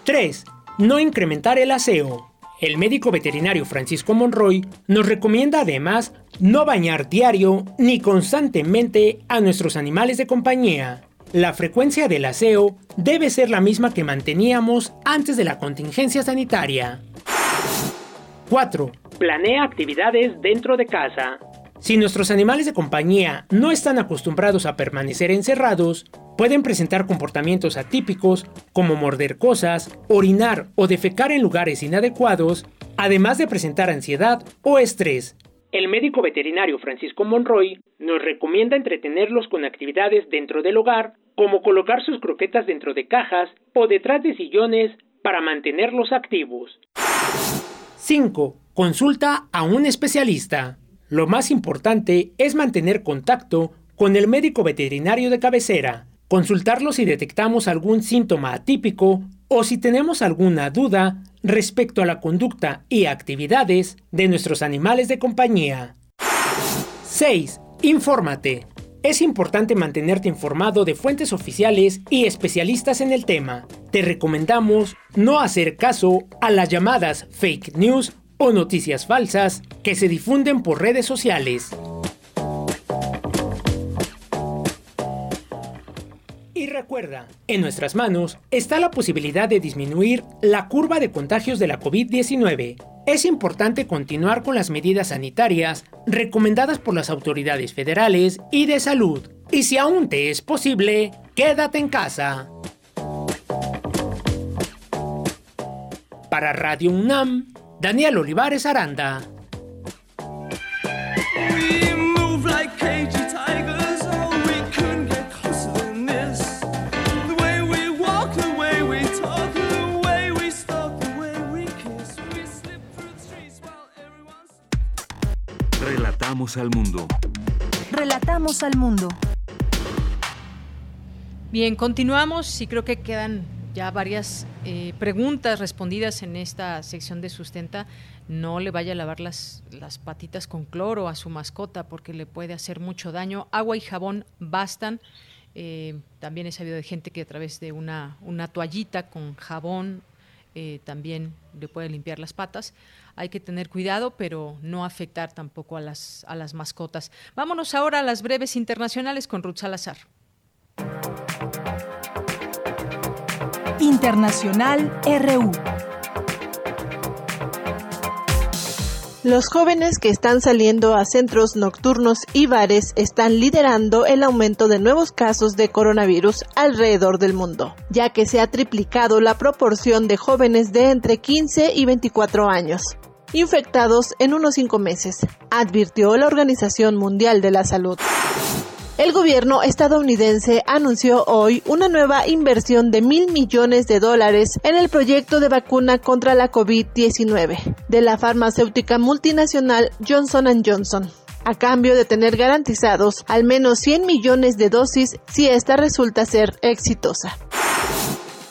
3. No incrementar el aseo. El médico veterinario Francisco Monroy nos recomienda además no bañar diario ni constantemente a nuestros animales de compañía. La frecuencia del aseo debe ser la misma que manteníamos antes de la contingencia sanitaria. 4. Planea actividades dentro de casa. Si nuestros animales de compañía no están acostumbrados a permanecer encerrados, pueden presentar comportamientos atípicos como morder cosas, orinar o defecar en lugares inadecuados, además de presentar ansiedad o estrés. El médico veterinario Francisco Monroy nos recomienda entretenerlos con actividades dentro del hogar, como colocar sus croquetas dentro de cajas o detrás de sillones para mantenerlos activos. 5. Consulta a un especialista. Lo más importante es mantener contacto con el médico veterinario de cabecera, consultarlo si detectamos algún síntoma atípico o si tenemos alguna duda respecto a la conducta y actividades de nuestros animales de compañía. 6. Infórmate. Es importante mantenerte informado de fuentes oficiales y especialistas en el tema. Te recomendamos no hacer caso a las llamadas fake news o noticias falsas que se difunden por redes sociales. Y recuerda, en nuestras manos está la posibilidad de disminuir la curva de contagios de la COVID-19. Es importante continuar con las medidas sanitarias recomendadas por las autoridades federales y de salud. Y si aún te es posible, quédate en casa. Para Radio UNAM, Daniel Olivares Aranda. Relatamos al mundo. Relatamos al mundo. Bien, continuamos y creo que quedan ya varias eh, preguntas respondidas en esta sección de sustenta. No le vaya a lavar las, las patitas con cloro a su mascota porque le puede hacer mucho daño. Agua y jabón bastan. Eh, también he sabido de gente que a través de una, una toallita con jabón eh, también le puede limpiar las patas. Hay que tener cuidado, pero no afectar tampoco a las, a las mascotas. Vámonos ahora a las breves internacionales con Ruth Salazar. Internacional RU. Los jóvenes que están saliendo a centros nocturnos y bares están liderando el aumento de nuevos casos de coronavirus alrededor del mundo, ya que se ha triplicado la proporción de jóvenes de entre 15 y 24 años infectados en unos cinco meses, advirtió la Organización Mundial de la Salud. El gobierno estadounidense anunció hoy una nueva inversión de mil millones de dólares en el proyecto de vacuna contra la COVID-19 de la farmacéutica multinacional Johnson Johnson a cambio de tener garantizados al menos 100 millones de dosis si esta resulta ser exitosa.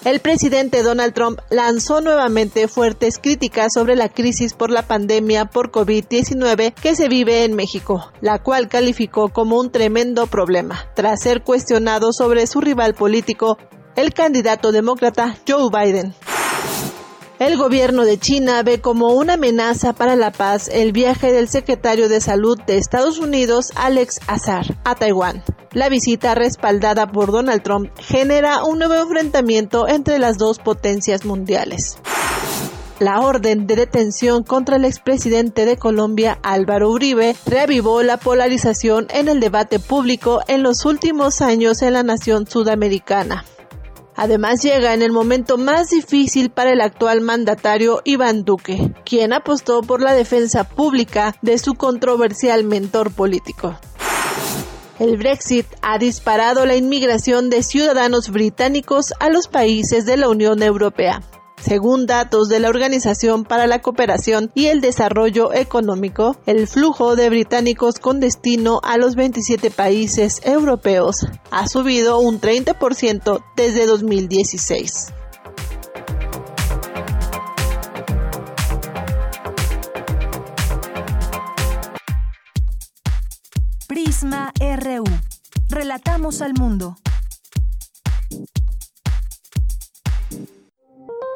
El presidente Donald Trump lanzó nuevamente fuertes críticas sobre la crisis por la pandemia por COVID-19 que se vive en México, la cual calificó como un tremendo problema, tras ser cuestionado sobre su rival político, el candidato demócrata Joe Biden. El gobierno de China ve como una amenaza para la paz el viaje del secretario de Salud de Estados Unidos, Alex Azar, a Taiwán. La visita respaldada por Donald Trump genera un nuevo enfrentamiento entre las dos potencias mundiales. La orden de detención contra el expresidente de Colombia Álvaro Uribe reavivó la polarización en el debate público en los últimos años en la nación sudamericana. Además llega en el momento más difícil para el actual mandatario Iván Duque, quien apostó por la defensa pública de su controversial mentor político. El Brexit ha disparado la inmigración de ciudadanos británicos a los países de la Unión Europea. Según datos de la Organización para la Cooperación y el Desarrollo Económico, el flujo de británicos con destino a los 27 países europeos ha subido un 30% desde 2016. Prisma RU. Relatamos al mundo.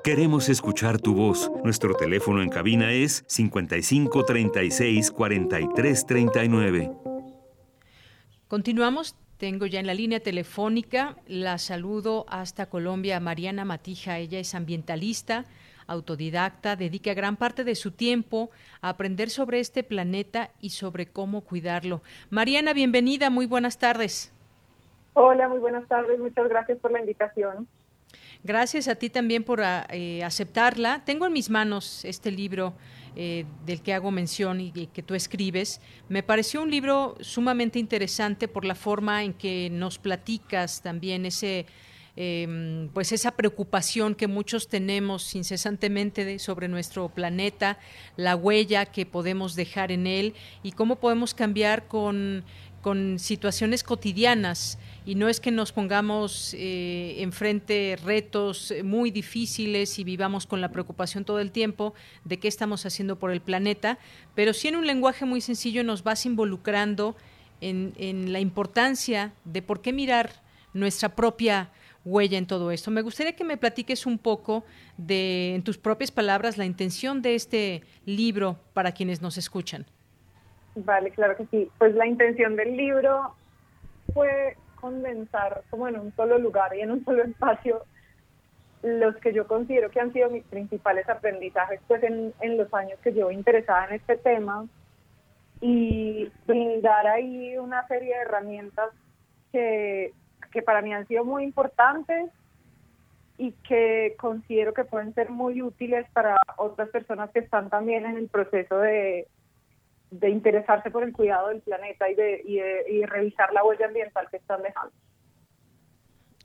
Queremos escuchar tu voz. Nuestro teléfono en cabina es 55 36 43 39. Continuamos. Tengo ya en la línea telefónica, la saludo hasta Colombia, Mariana Matija. Ella es ambientalista, autodidacta, dedica gran parte de su tiempo a aprender sobre este planeta y sobre cómo cuidarlo. Mariana, bienvenida, muy buenas tardes. Hola, muy buenas tardes, muchas gracias por la invitación. Gracias a ti también por ah, eh, aceptarla. Tengo en mis manos este libro eh, del que hago mención y, que tú escribes. Me pareció un libro sumamente interesante por la forma en que nos platicas también ese em, pues esa preocupación que muchos tenemos incesantemente sobre nuestro planeta, la huella que podemos dejar en él y cómo podemos cambiar con, con situaciones cotidianas y no es que nos pongamos eh, enfrente retos muy difíciles y vivamos con la preocupación todo el tiempo de qué estamos haciendo por el planeta, pero sí en un lenguaje muy sencillo nos vas involucrando en, en la importancia de por qué mirar nuestra propia huella en todo esto. Me gustaría que me platiques un poco de, en tus propias palabras, la intención de este libro para quienes nos escuchan. Vale, claro que sí. Pues la intención del libro fue condensar como en un solo lugar y en un solo espacio los que yo considero que han sido mis principales aprendizajes pues en, en los años que llevo interesada en este tema y brindar ahí una serie de herramientas que, que para mí han sido muy importantes y que considero que pueden ser muy útiles para otras personas que están también en el proceso de, de interesarse por el cuidado del planeta y de, y revisar la huella ambiental que están dejando.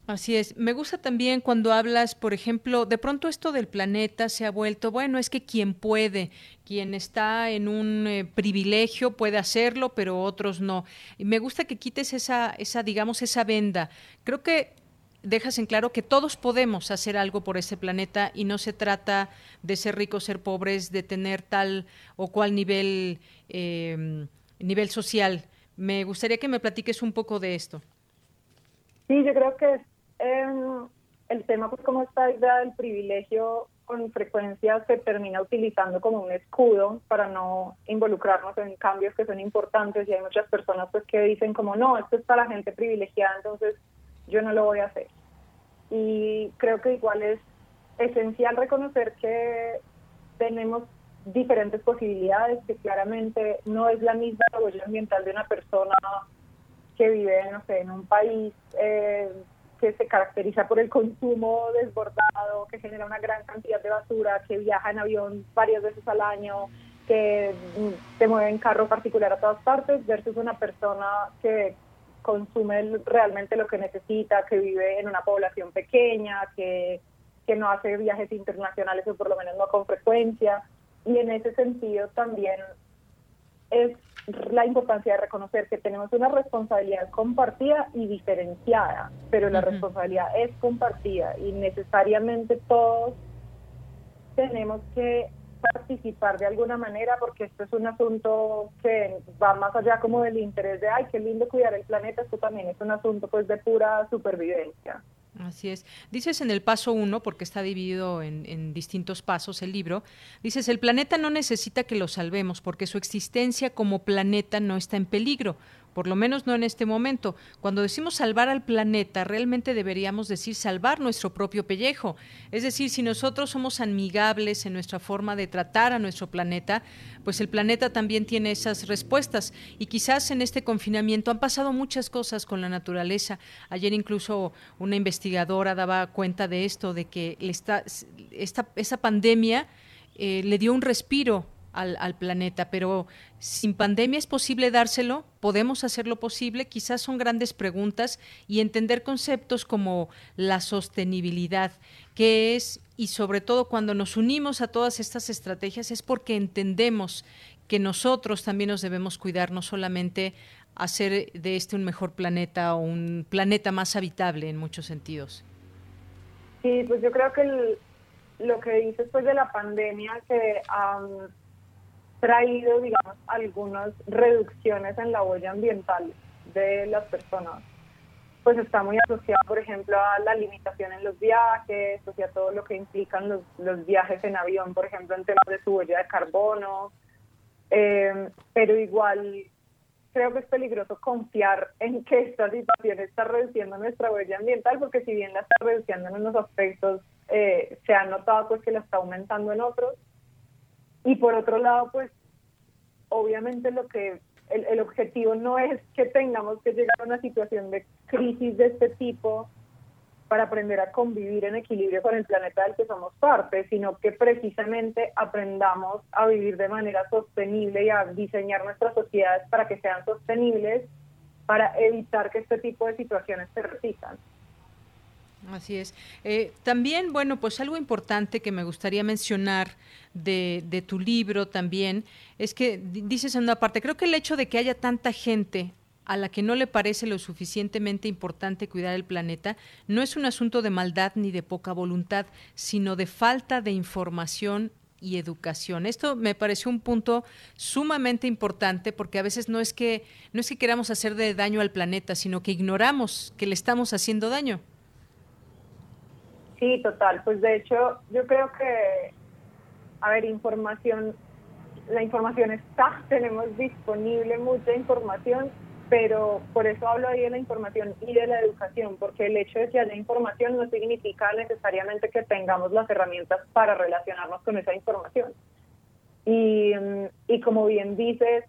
Así es. Me gusta también cuando hablas, por ejemplo, de pronto esto del planeta se ha vuelto, bueno, es que quien puede, quien está en un eh, privilegio puede hacerlo, pero otros no. Y me gusta que quites esa, esa, digamos, esa venda. Creo que dejas en claro que todos podemos hacer algo por ese planeta y no se trata de ser ricos, ser pobres, de tener tal o cual nivel, eh, nivel social. Me gustaría que me platiques un poco de esto. Sí, yo creo que em, el tema, pues como esta idea del privilegio con frecuencia se termina utilizando como un escudo para no involucrarnos en cambios que son importantes y hay muchas personas pues que dicen como no, esto es para la gente privilegiada, entonces yo no lo voy a hacer. Y creo que igual es esencial reconocer que tenemos diferentes posibilidades, que claramente no es la misma huella ambiental de una persona que vive, no sé, en un país eh, que se caracteriza por el consumo desbordado, que genera una gran cantidad de basura, que viaja en avión varias veces al año, que se mueve en carro particular a todas partes, versus una persona que consume realmente lo que necesita, que vive en una población pequeña, que, que no hace viajes internacionales o por lo menos no con frecuencia. Y en ese sentido también es la importancia de reconocer que tenemos una responsabilidad compartida y diferenciada, pero la responsabilidad es compartida y necesariamente todos tenemos que participar de alguna manera porque esto es un asunto que va más allá como del interés de, ay, qué lindo cuidar el planeta, esto también es un asunto pues de pura supervivencia. Así es. Dices en el paso uno, porque está dividido en, en, distintos pasos el libro, dices, el planeta no necesita que lo salvemos porque su existencia como planeta no está en peligro por lo menos no en este momento. Cuando decimos salvar al planeta, realmente deberíamos decir salvar nuestro propio pellejo. Es decir, si nosotros somos amigables en nuestra forma de tratar a nuestro planeta, pues el planeta también tiene esas respuestas. Y quizás en este confinamiento han pasado muchas cosas con la naturaleza. Ayer incluso una investigadora daba cuenta de esto, de que esta, esta, esa pandemia eh, le dio un respiro al, planeta, pero sin pandemia es posible dárselo, podemos hacerlo posible, quizás son grandes preguntas y entender conceptos como la sostenibilidad, que es, y sobre todo cuando nos unimos a todas estas estrategias es porque entendemos que nosotros también nos debemos cuidar, no solamente hacer de este un mejor planeta o un planeta más habitable en muchos sentidos. Sí, pues yo creo que lo que dices después de la pandemia, que traído, digamos, algunas reducciones en la huella ambiental de las personas. Pues está muy asociado, por ejemplo, a la limitación en los viajes, o sea, todo lo que implican los, los viajes en avión, por ejemplo, en temas de su huella de carbono. Eh, pero igual creo que es peligroso confiar en que esta situación está reduciendo nuestra huella ambiental, porque si bien la está reduciendo en unos aspectos, eh, se ha notado pues que la está aumentando en otros. Y por otro lado, pues obviamente lo que el, el, objetivo no es que tengamos que llegar a una situación de crisis de este tipo para aprender a convivir en equilibrio con el planeta del que somos parte, sino que precisamente aprendamos a vivir de manera sostenible y a diseñar nuestras sociedades para que sean sostenibles, para evitar que este tipo de situaciones se repitan. Así es. Eh, también, bueno, pues algo importante que me gustaría mencionar de, de, tu libro también es que dices en una parte, creo que el hecho de que haya tanta gente a la que no le parece lo suficientemente importante cuidar el planeta no es un asunto de maldad ni de poca voluntad, sino de falta de información y educación. Esto me pareció un punto sumamente importante porque a veces no es que no es que queramos hacer de daño al planeta, sino que ignoramos que le estamos haciendo daño. Sí, total. Pues de hecho, yo creo que a ver, información la información está, tenemos disponible mucha información, pero por eso hablo ahí de la información y de la educación, porque el hecho de que haya información no significa necesariamente que tengamos las herramientas para relacionarnos con esa información. Y, y como bien dices,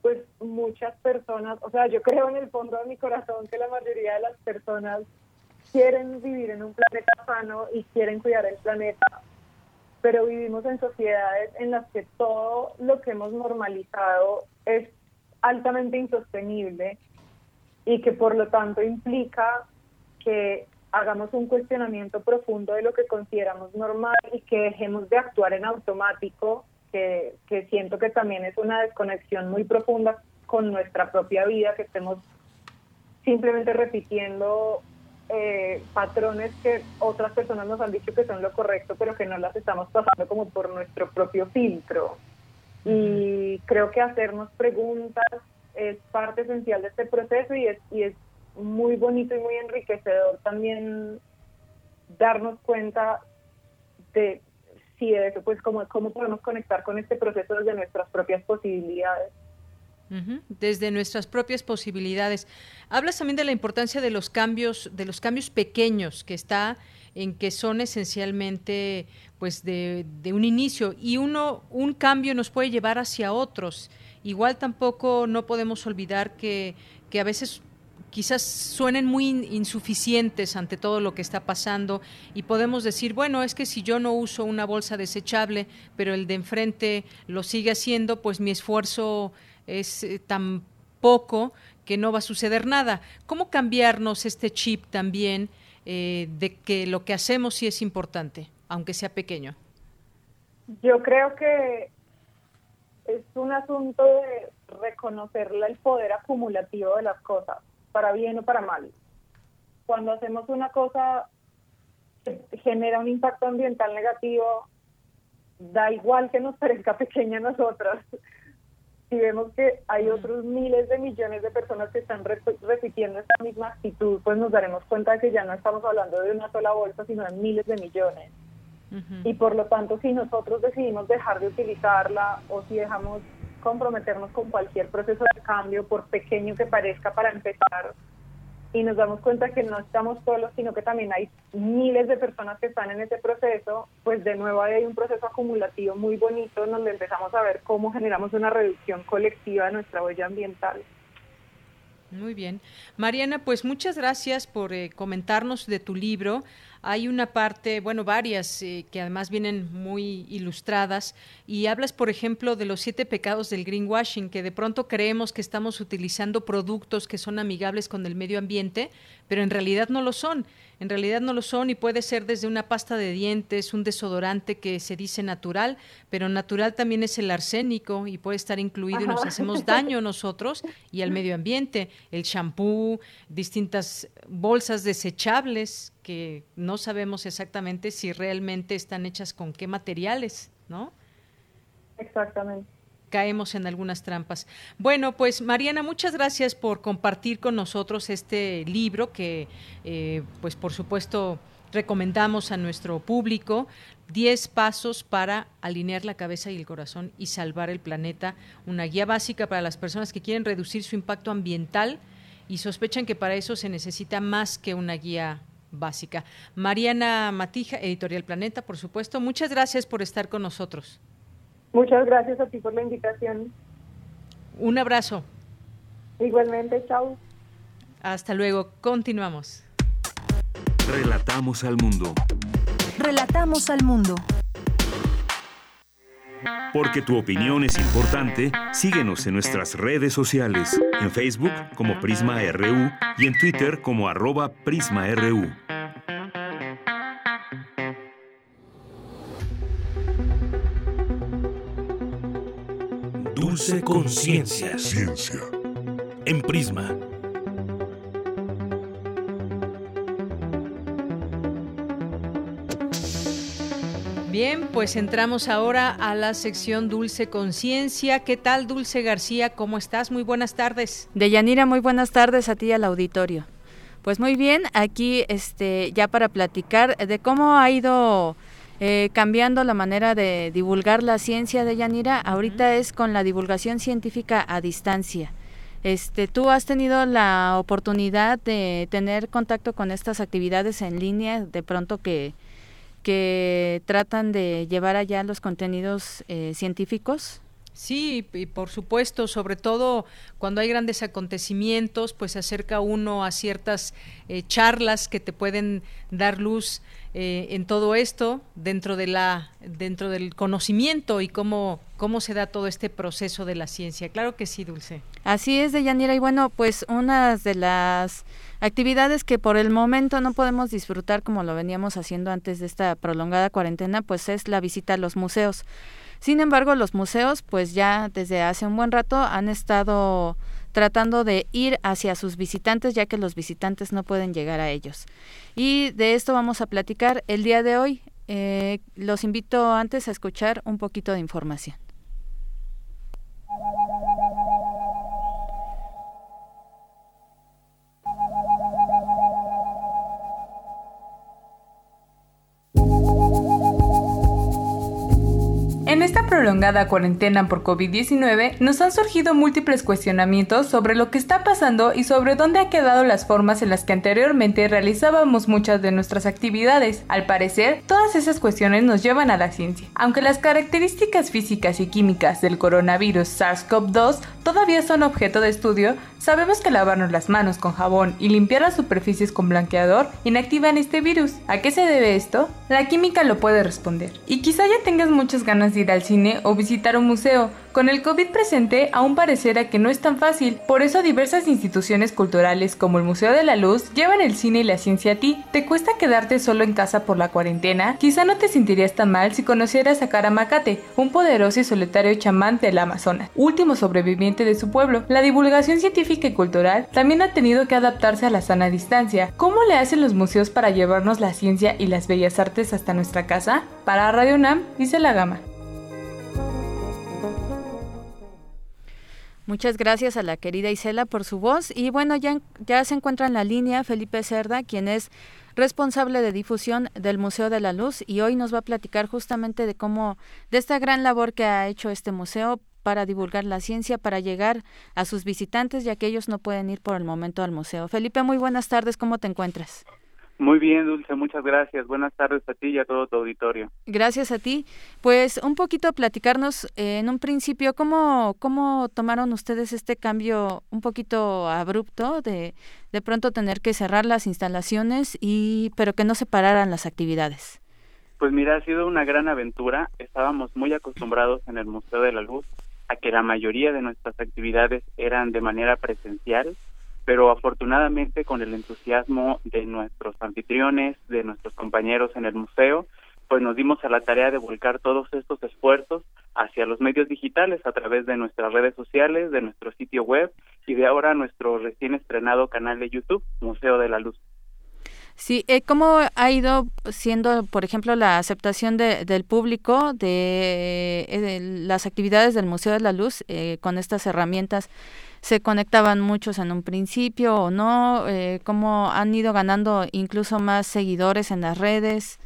pues muchas personas, o sea, yo creo en el fondo de mi corazón que la mayoría de las personas quieren vivir en un planeta sano y quieren cuidar el planeta, pero vivimos en sociedades en las que todo lo que hemos normalizado es altamente insostenible y que por lo tanto implica que hagamos un cuestionamiento profundo de lo que consideramos normal y que dejemos de actuar en automático, que, que siento que también es una desconexión muy profunda con nuestra propia vida, que estemos simplemente repitiendo eh, patrones que otras personas nos han dicho que son lo correcto, pero que no las estamos pasando como por nuestro propio filtro. Y creo que hacernos preguntas es parte esencial de este proceso y es, y es muy bonito y muy enriquecedor también darnos cuenta de si eso, pues cómo, cómo podemos conectar con este proceso desde nuestras propias posibilidades. Desde nuestras propias posibilidades. Hablas también de la importancia de los cambios, de los cambios pequeños que está en que son esencialmente pues de, de, un inicio y uno un cambio nos puede llevar hacia otros igual tampoco no podemos olvidar que, que a veces quizás suenen muy insuficientes ante todo lo que está pasando y podemos decir, bueno, es que si yo no uso una bolsa desechable, pero el de enfrente lo sigue haciendo, pues mi esfuerzo es eh, tan poco que no va a suceder nada. ¿Cómo cambiarnos este chip también eh, de que lo que hacemos sí es importante, aunque sea pequeño? Yo creo que es un asunto de reconocer el poder acumulativo de las cosas, para bien o para mal. Cuando hacemos una cosa que genera un impacto ambiental negativo, da igual que nos parezca pequeña a nosotras. Si vemos que hay otros miles de millones de personas que están repitiendo esta misma actitud, pues nos daremos cuenta de que ya no estamos hablando de una sola bolsa, sino de miles de millones. Y por lo tanto, si nosotros decidimos dejar de utilizarla o si dejamos comprometernos con cualquier proceso de cambio, por pequeño que parezca para empezar, y nos damos cuenta que no estamos solos, sino que también hay miles de personas que están en ese proceso, pues de nuevo hay un proceso acumulativo muy bonito donde empezamos a ver cómo generamos una reducción colectiva de nuestra huella ambiental. Muy bien. Mariana, pues muchas gracias por eh, comentarnos de tu libro. Hay una parte, bueno, varias eh, que además vienen muy ilustradas y hablas, por ejemplo, de los siete pecados del greenwashing, que de pronto creemos que estamos utilizando productos que son amigables con el medio ambiente, pero en realidad no lo son. En realidad no lo son y puede ser desde una pasta de dientes, un desodorante que se dice natural, pero natural también es el arsénico y puede estar incluido y nos hacemos daño nosotros y al medio ambiente. El champú, distintas bolsas desechables que no sabemos exactamente si realmente están hechas con qué materiales, ¿no? Exactamente. Caemos en algunas trampas. Bueno, pues Mariana, muchas gracias por compartir con nosotros este libro que, eh, pues por supuesto, recomendamos a nuestro público 10 pasos para alinear la cabeza y el corazón y salvar el planeta, una guía básica para las personas que quieren reducir su impacto ambiental y sospechan que para eso se necesita más que una guía básica. Mariana Matija, Editorial Planeta, por supuesto. Muchas gracias por estar con nosotros. Muchas gracias a ti por la invitación. Un abrazo. Igualmente, chao. Hasta luego, continuamos. Relatamos al mundo. Relatamos al mundo. Porque tu opinión es importante, síguenos en nuestras redes sociales, en Facebook como Prisma RU y en Twitter como arroba PrismaRU. Dulce Conciencia. Ciencia. En Prisma. Bien, pues entramos ahora a la sección Dulce Conciencia. ¿Qué tal, Dulce García? ¿Cómo estás? Muy buenas tardes. Deyanira, muy buenas tardes a ti y al auditorio. Pues muy bien, aquí este ya para platicar de cómo ha ido eh, cambiando la manera de divulgar la ciencia de Yanira. Ahorita es con la divulgación científica a distancia. Este, ¿Tú has tenido la oportunidad de tener contacto con estas actividades en línea, de pronto que, que tratan de llevar allá los contenidos eh, científicos? Sí, y por supuesto, sobre todo cuando hay grandes acontecimientos, pues se acerca uno a ciertas eh, charlas que te pueden dar luz eh, en todo esto dentro de la dentro del conocimiento y cómo cómo se da todo este proceso de la ciencia. Claro que sí, Dulce. Así es, Deyanira. Y bueno, pues una de las actividades que por el momento no podemos disfrutar como lo veníamos haciendo antes de esta prolongada cuarentena, pues es la visita a los museos. Sin embargo, los museos, pues ya desde hace un buen rato han estado tratando de ir hacia sus visitantes, ya que los visitantes no pueden llegar a ellos. Y de esto vamos a platicar el día de hoy. Eh, los invito antes a escuchar un poquito de información. Prolongada cuarentena por COVID-19 nos han surgido múltiples cuestionamientos sobre lo que está pasando y sobre dónde han quedado las formas en las que anteriormente realizábamos muchas de nuestras actividades. Al parecer, todas esas cuestiones nos llevan a la ciencia. Aunque las características físicas y químicas del coronavirus SARS-CoV-2 todavía son objeto de estudio, sabemos que lavarnos las manos con jabón y limpiar las superficies con blanqueador inactivan este virus. ¿A qué se debe esto? La química lo puede responder. Y quizá ya tengas muchas ganas de ir al cine o visitar un museo. Con el COVID presente aún parecerá que no es tan fácil, por eso diversas instituciones culturales como el Museo de la Luz llevan el cine y la ciencia a ti. ¿Te cuesta quedarte solo en casa por la cuarentena? Quizá no te sentirías tan mal si conocieras a Karamacate, un poderoso y solitario chamán del Amazonas, último sobreviviente de su pueblo. La divulgación científica y cultural también ha tenido que adaptarse a la sana distancia. ¿Cómo le hacen los museos para llevarnos la ciencia y las bellas artes hasta nuestra casa? Para Radio Nam, dice la gama. Muchas gracias a la querida Isela por su voz. Y bueno, ya, ya se encuentra en la línea Felipe Cerda, quien es responsable de difusión del Museo de la Luz y hoy nos va a platicar justamente de cómo, de esta gran labor que ha hecho este museo para divulgar la ciencia, para llegar a sus visitantes, ya que ellos no pueden ir por el momento al museo. Felipe, muy buenas tardes, ¿cómo te encuentras? Muy bien, Dulce, muchas gracias. Buenas tardes a ti y a todo tu auditorio. Gracias a ti. Pues un poquito platicarnos eh, en un principio cómo, cómo tomaron ustedes este cambio un poquito abrupto de de pronto tener que cerrar las instalaciones y pero que no se pararan las actividades. Pues mira, ha sido una gran aventura. Estábamos muy acostumbrados en el Museo de la Luz a que la mayoría de nuestras actividades eran de manera presencial pero afortunadamente con el entusiasmo de nuestros anfitriones, de nuestros compañeros en el museo, pues nos dimos a la tarea de volcar todos estos esfuerzos hacia los medios digitales a través de nuestras redes sociales, de nuestro sitio web y de ahora nuestro recién estrenado canal de YouTube, Museo de la Luz. Sí, eh, ¿cómo ha ido siendo, por ejemplo, la aceptación de, del público de, eh, de, las actividades del Museo de la Luz eh, con estas herramientas se conectaban muchos en un principio o no? Eh, ¿Cómo han ido ganando incluso más seguidores en las redes?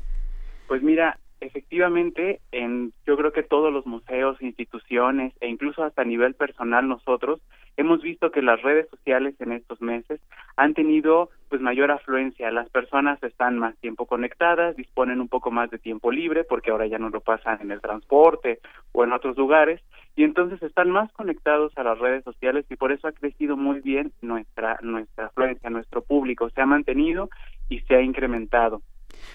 Pues mira, efectivamente, en, yo creo que todos los museos, instituciones e incluso hasta a nivel personal nosotros hemos visto que las redes sociales en estos meses han tenido pues mayor afluencia. Las personas están más tiempo conectadas, disponen un poco más de tiempo libre porque ahora ya no lo pasan en el transporte o en otros lugares y entonces están más conectados a las redes sociales y por eso ha crecido muy bien nuestra nuestra afluencia, nuestro público se ha mantenido y se ha incrementado.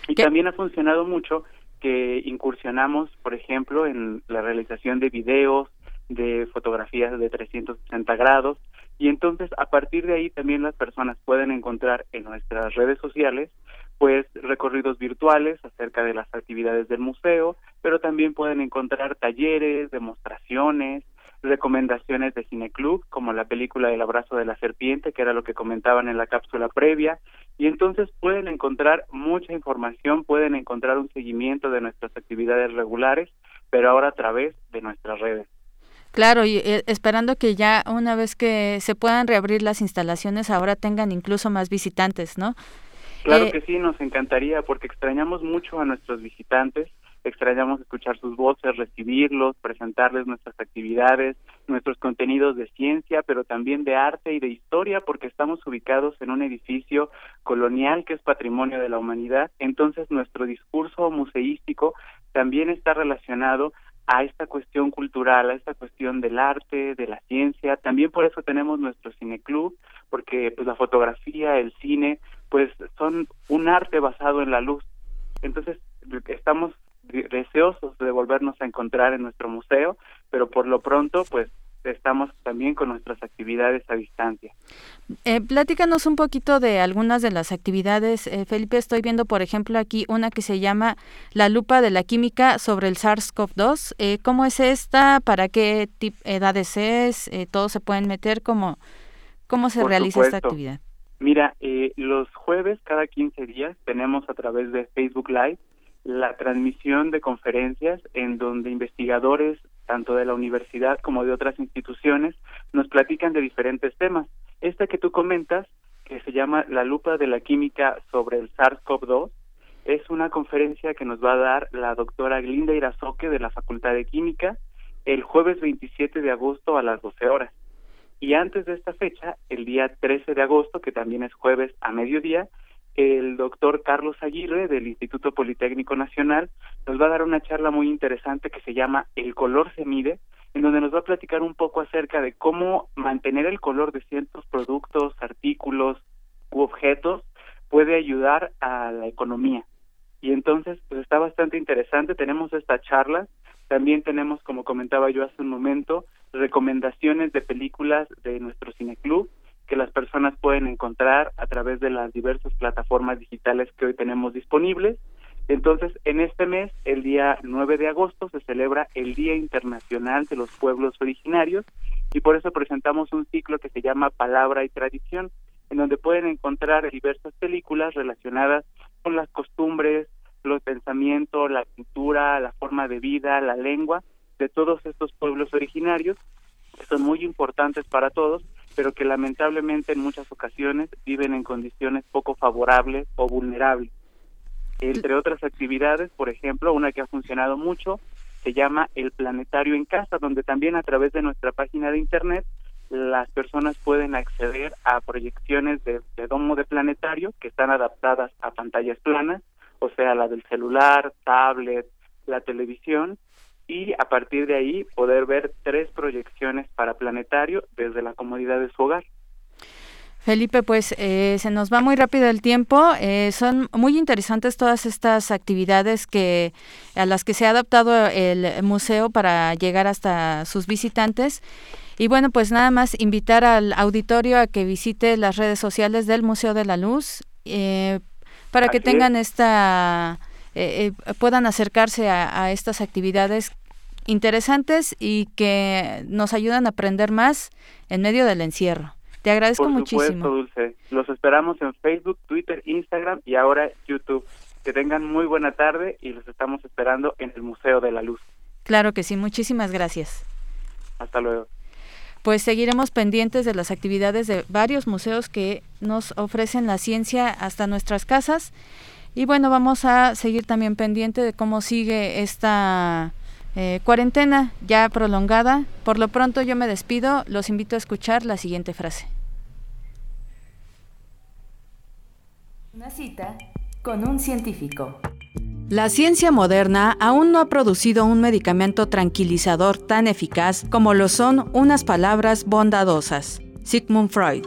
Y también ha funcionado mucho que incursionamos, por ejemplo, en la realización de videos, de fotografías de 360 grados y entonces a partir de ahí también las personas pueden encontrar en nuestras redes sociales pues recorridos virtuales acerca de las actividades del museo, pero también pueden encontrar talleres, demostraciones, recomendaciones de cineclub, como la película El abrazo de la serpiente, que era lo que comentaban en la cápsula previa, y entonces pueden encontrar mucha información, pueden encontrar un seguimiento de nuestras actividades regulares, pero ahora a través de nuestras redes. Claro, y eh, esperando que ya una vez que se puedan reabrir las instalaciones, ahora tengan incluso más visitantes, ¿no? Claro eh, que sí, nos encantaría porque extrañamos mucho a nuestros visitantes, extrañamos escuchar sus voces, recibirlos, presentarles nuestras actividades, nuestros contenidos de ciencia, pero también de arte y de historia, porque estamos ubicados en un edificio colonial que es patrimonio de la humanidad. Entonces, nuestro discurso museístico también está relacionado a esta cuestión cultural, a esta cuestión del arte, de la ciencia. También por eso tenemos nuestro cineclub, porque pues la fotografía, el cine, pues son un arte basado en la luz. Entonces, estamos deseosos de volvernos a encontrar en nuestro museo, pero por lo pronto, pues estamos también con nuestras actividades a distancia. Eh, platícanos un poquito de algunas de las actividades. Eh, Felipe, estoy viendo, por ejemplo, aquí una que se llama La lupa de la química sobre el SARS-CoV-2. Eh, ¿Cómo es esta? ¿Para qué edades es? Eh, ¿Todos se pueden meter? ¿Cómo, cómo se realiza esta actividad? Mira, los jueves cada 15 días tenemos a través de Facebook Live la transmisión de conferencias en donde investigadores tanto de la universidad como de otras instituciones, nos platican de diferentes temas. Esta que tú comentas, que se llama La lupa de la química sobre el SARS-CoV-2, es una conferencia que nos va a dar la doctora Glinda Irazoque de la Facultad de Química el jueves 27 de agosto a las 12 horas. Y antes de esta fecha, el día 13 de agosto, que también es jueves a mediodía, el doctor Carlos Aguirre del Instituto Politécnico Nacional nos va a dar una charla muy interesante que se llama El color se mide, en donde nos va a platicar un poco acerca de cómo mantener el color de ciertos productos, artículos u objetos puede ayudar a la economía. Y entonces, pues está bastante interesante, tenemos esta charla, también tenemos, como comentaba yo hace un momento, recomendaciones de películas de nuestro cineclub, que las personas pueden encontrar a través de las diversas plataformas digitales que hoy tenemos disponibles. Entonces, en este mes, el día 9 de agosto, se celebra el Día Internacional de los Pueblos Originarios y por eso presentamos un ciclo que se llama Palabra y Tradición, en donde pueden encontrar diversas películas relacionadas con las costumbres, los pensamientos, la cultura, la forma de vida, la lengua de todos estos pueblos originarios, que son muy importantes para todos pero que lamentablemente en muchas ocasiones viven en condiciones poco favorables o vulnerables. Entre otras actividades, por ejemplo, una que ha funcionado mucho se llama el planetario en casa, donde también a través de nuestra página de internet las personas pueden acceder a proyecciones de, domo de planetario que están adaptadas a pantallas planas, o sea, la del celular, tablet, la televisión, y a partir de ahí poder ver tres proyecciones para planetario desde la comodidad de su hogar. Felipe, pues eh, se nos va muy rápido el tiempo. Eh, son muy interesantes todas estas actividades que a las que se ha adaptado el museo para llegar hasta sus visitantes. Y bueno, pues nada más invitar al auditorio a que visite las redes sociales del Museo de la Luz eh, para que tengan esta eh, eh, puedan acercarse a, estas actividades interesantes y que nos ayudan a aprender más en medio del encierro. Te agradezco Por supuesto, muchísimo. Dulce. Los esperamos en Facebook, Twitter, Instagram y ahora YouTube. Que tengan muy buena tarde y los estamos esperando en el Museo de la Luz. Claro que sí, muchísimas gracias. Hasta luego. Pues seguiremos pendientes de las actividades de varios museos que nos ofrecen la ciencia hasta nuestras casas y bueno, vamos a seguir también pendiente de cómo sigue esta eh, cuarentena ya prolongada. Por lo pronto yo me despido, los invito a escuchar la siguiente frase. Una cita con un científico. La ciencia moderna aún no ha producido un medicamento tranquilizador tan eficaz como lo son unas palabras bondadosas. Sigmund Freud.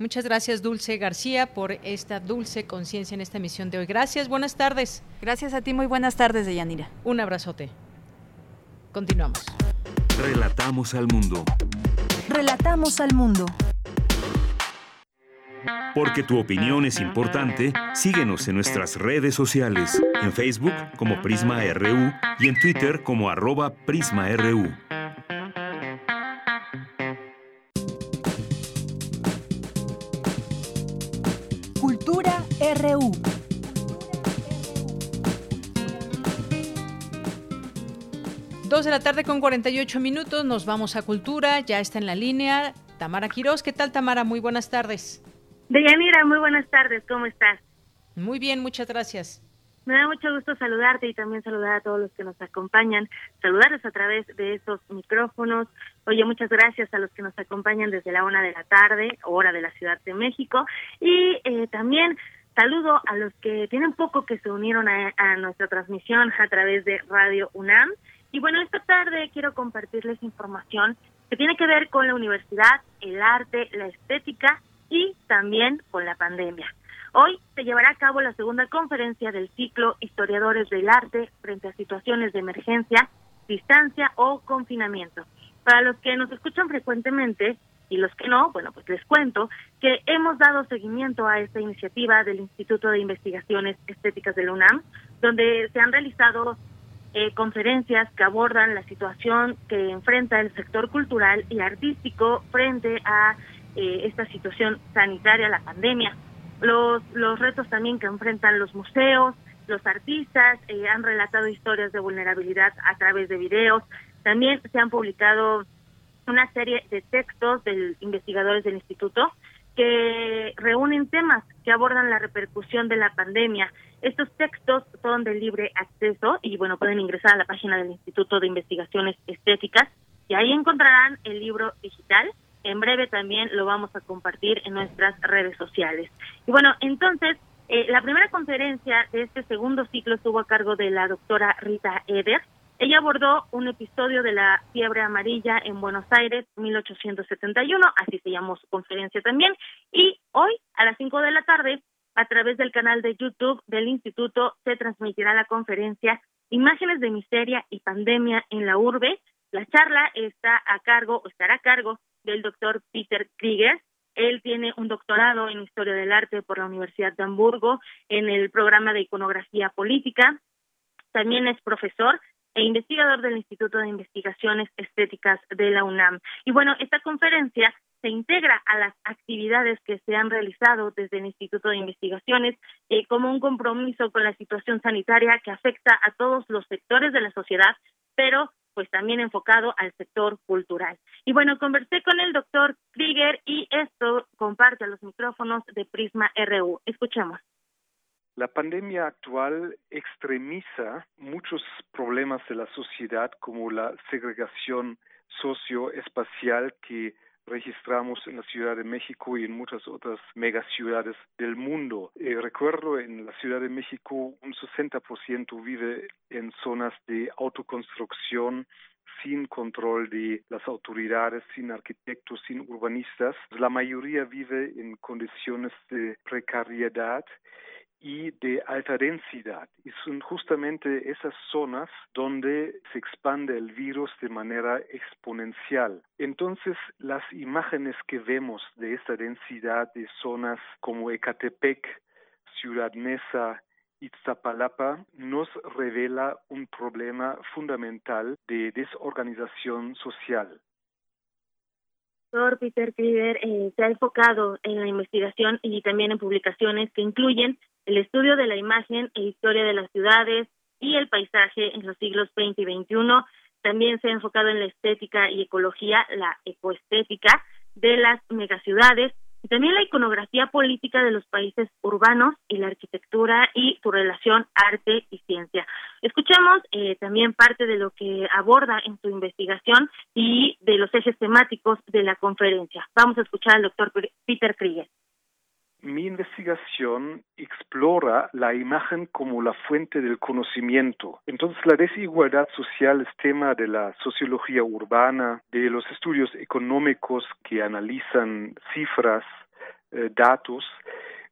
Muchas gracias, Dulce García, por esta dulce conciencia en esta emisión de hoy. Gracias, buenas tardes. Gracias a ti, muy buenas tardes, Deyanira. Un abrazote. Continuamos. Relatamos al mundo. Relatamos al mundo. Porque tu opinión es importante, síguenos en nuestras redes sociales, en Facebook como Prisma RU y en Twitter como arroba PrismaRU. RU. Dos de la tarde con 48 minutos, nos vamos a Cultura, ya está en la línea Tamara Quiroz. ¿Qué tal Tamara? Muy buenas tardes. Deyanira, muy buenas tardes, ¿cómo estás? Muy bien, muchas gracias. Me da mucho gusto saludarte y también saludar a todos los que nos acompañan, saludarles a través de esos micrófonos. Oye, muchas gracias a los que nos acompañan desde la una de la tarde, hora de la Ciudad de México. Y eh, también saludo a los que tienen poco que se unieron a, a nuestra transmisión a través de Radio UNAM. Y bueno, esta tarde quiero compartirles información que tiene que ver con la universidad, el arte, la estética y también con la pandemia. Hoy se llevará a cabo la segunda conferencia del ciclo Historiadores del Arte frente a situaciones de emergencia, distancia o confinamiento. Para los que nos escuchan frecuentemente y los que no, bueno, pues les cuento que hemos dado seguimiento a esta iniciativa del Instituto de Investigaciones Estéticas de la UNAM, donde se han realizado eh, conferencias que abordan la situación que enfrenta el sector cultural y artístico frente a eh, esta situación sanitaria, la pandemia. Los, los retos también que enfrentan los museos, los artistas eh, han relatado historias de vulnerabilidad a través de videos. También se han publicado una serie de textos de investigadores del instituto que reúnen temas que abordan la repercusión de la pandemia. Estos textos son de libre acceso y bueno, pueden ingresar a la página del Instituto de Investigaciones Estéticas y ahí encontrarán el libro digital en breve también lo vamos a compartir en nuestras redes sociales. Y bueno, entonces, eh, la primera conferencia de este segundo ciclo estuvo a cargo de la doctora Rita Eder. Ella abordó un episodio de la fiebre amarilla en Buenos Aires, 1871, así se llamó su conferencia también. Y hoy, a las 5 de la tarde, a través del canal de YouTube del Instituto, se transmitirá la conferencia Imágenes de Miseria y Pandemia en la Urbe. La charla está a cargo, o estará a cargo del doctor Peter Krieger. Él tiene un doctorado en Historia del Arte por la Universidad de Hamburgo en el programa de Iconografía Política. También es profesor e investigador del Instituto de Investigaciones Estéticas de la UNAM. Y bueno, esta conferencia se integra a las actividades que se han realizado desde el Instituto de Investigaciones eh, como un compromiso con la situación sanitaria que afecta a todos los sectores de la sociedad, pero pues también enfocado al sector cultural. Y bueno, conversé con el doctor Krieger y esto comparte a los micrófonos de Prisma RU. Escuchemos. La pandemia actual extremiza muchos problemas de la sociedad como la segregación socioespacial que registramos en la Ciudad de México y en muchas otras megaciudades del mundo. Eh, recuerdo en la Ciudad de México un 60% vive en zonas de autoconstrucción sin control de las autoridades, sin arquitectos, sin urbanistas. La mayoría vive en condiciones de precariedad y de alta densidad. Y son justamente esas zonas donde se expande el virus de manera exponencial. Entonces, las imágenes que vemos de esta densidad de zonas como Ecatepec, Ciudad Mesa, Iztapalapa nos revela un problema fundamental de desorganización social. Doctor Peter Krieger eh, se ha enfocado en la investigación y también en publicaciones que incluyen el estudio de la imagen e historia de las ciudades y el paisaje en los siglos XX y XXI. También se ha enfocado en la estética y ecología, la ecoestética de las megaciudades y también la iconografía política de los países urbanos y la arquitectura y su relación arte y ciencia. Escuchemos eh, también parte de lo que aborda en su investigación y de los ejes temáticos de la conferencia. Vamos a escuchar al doctor Peter Krieger. Mi investigación explora la imagen como la fuente del conocimiento. Entonces, la desigualdad social es tema de la sociología urbana, de los estudios económicos que analizan cifras, eh, datos,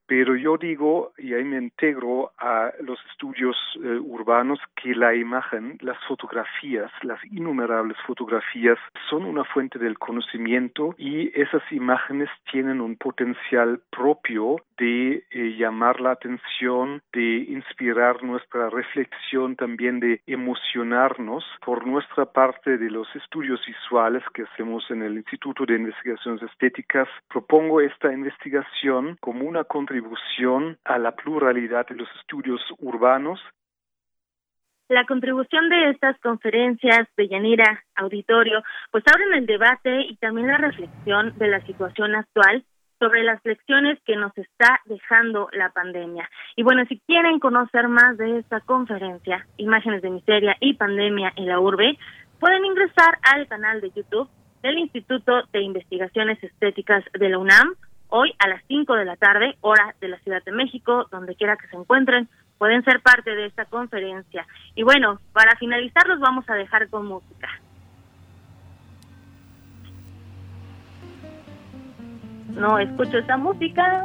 pero yo digo, y ahí me integro a los estudios eh, urbanos, que la imagen, las fotografías, las innumerables fotografías son una fuente del conocimiento y esas imágenes tienen un potencial propio de eh, llamar la atención, de inspirar nuestra reflexión, también de emocionarnos. Por nuestra parte de los estudios visuales que hacemos en el Instituto de Investigaciones Estéticas, propongo esta investigación como una contribución a la pluralidad de los estudios urbanos la contribución de estas conferencias de Yanira Auditorio pues abren el debate y también la reflexión de la situación actual sobre las lecciones que nos está dejando la pandemia. Y bueno, si quieren conocer más de esta conferencia, Imágenes de Miseria y Pandemia en la Urbe, pueden ingresar al canal de YouTube del Instituto de Investigaciones Estéticas de la UNAM, hoy a las 5 de la tarde, hora de la Ciudad de México, donde quiera que se encuentren, pueden ser parte de esta conferencia. Y bueno, para finalizar los vamos a dejar con música. no escucho esa música.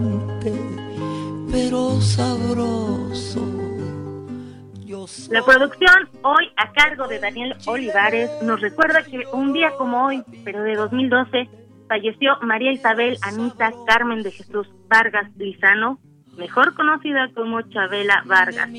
Producción hoy a cargo de Daniel Olivares nos recuerda que un día como hoy, pero de 2012, falleció María Isabel Anita Carmen de Jesús Vargas Lizano, mejor conocida como Chabela Vargas.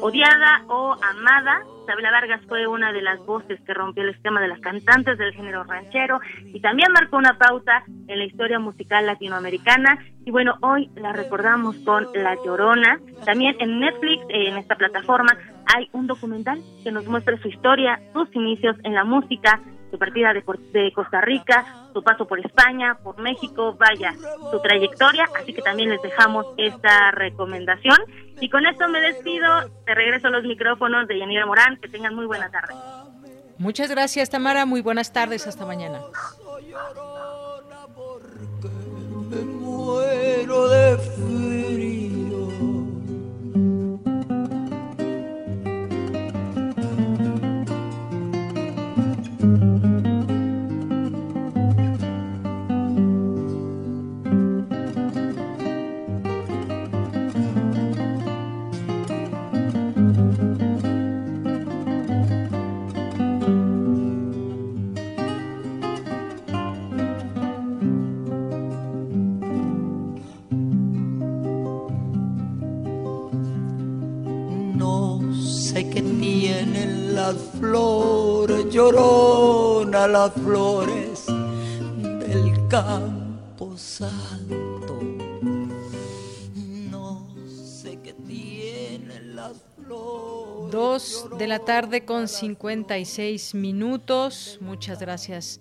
Odiada o amada, Chabela Vargas fue una de las voces que rompió el esquema de las cantantes del género ranchero y también marcó una pauta en la historia musical latinoamericana. Y bueno, hoy la recordamos con La Llorona. También en Netflix, en esta plataforma, hay un documental que nos muestra su historia, sus inicios en la música, su partida de, de, Costa Rica, su paso por España, por México, vaya, su trayectoria, así que también les dejamos esta recomendación. Y con esto me despido, te regreso a los micrófonos de Yanira Morán, que tengan muy buena tarde. Muchas gracias, Tamara, muy buenas tardes, hasta mañana. Me muero de las flores, llorona las flores del campo santo. No sé qué tienen las flores. Dos de la tarde con 56 minutos. Muchas gracias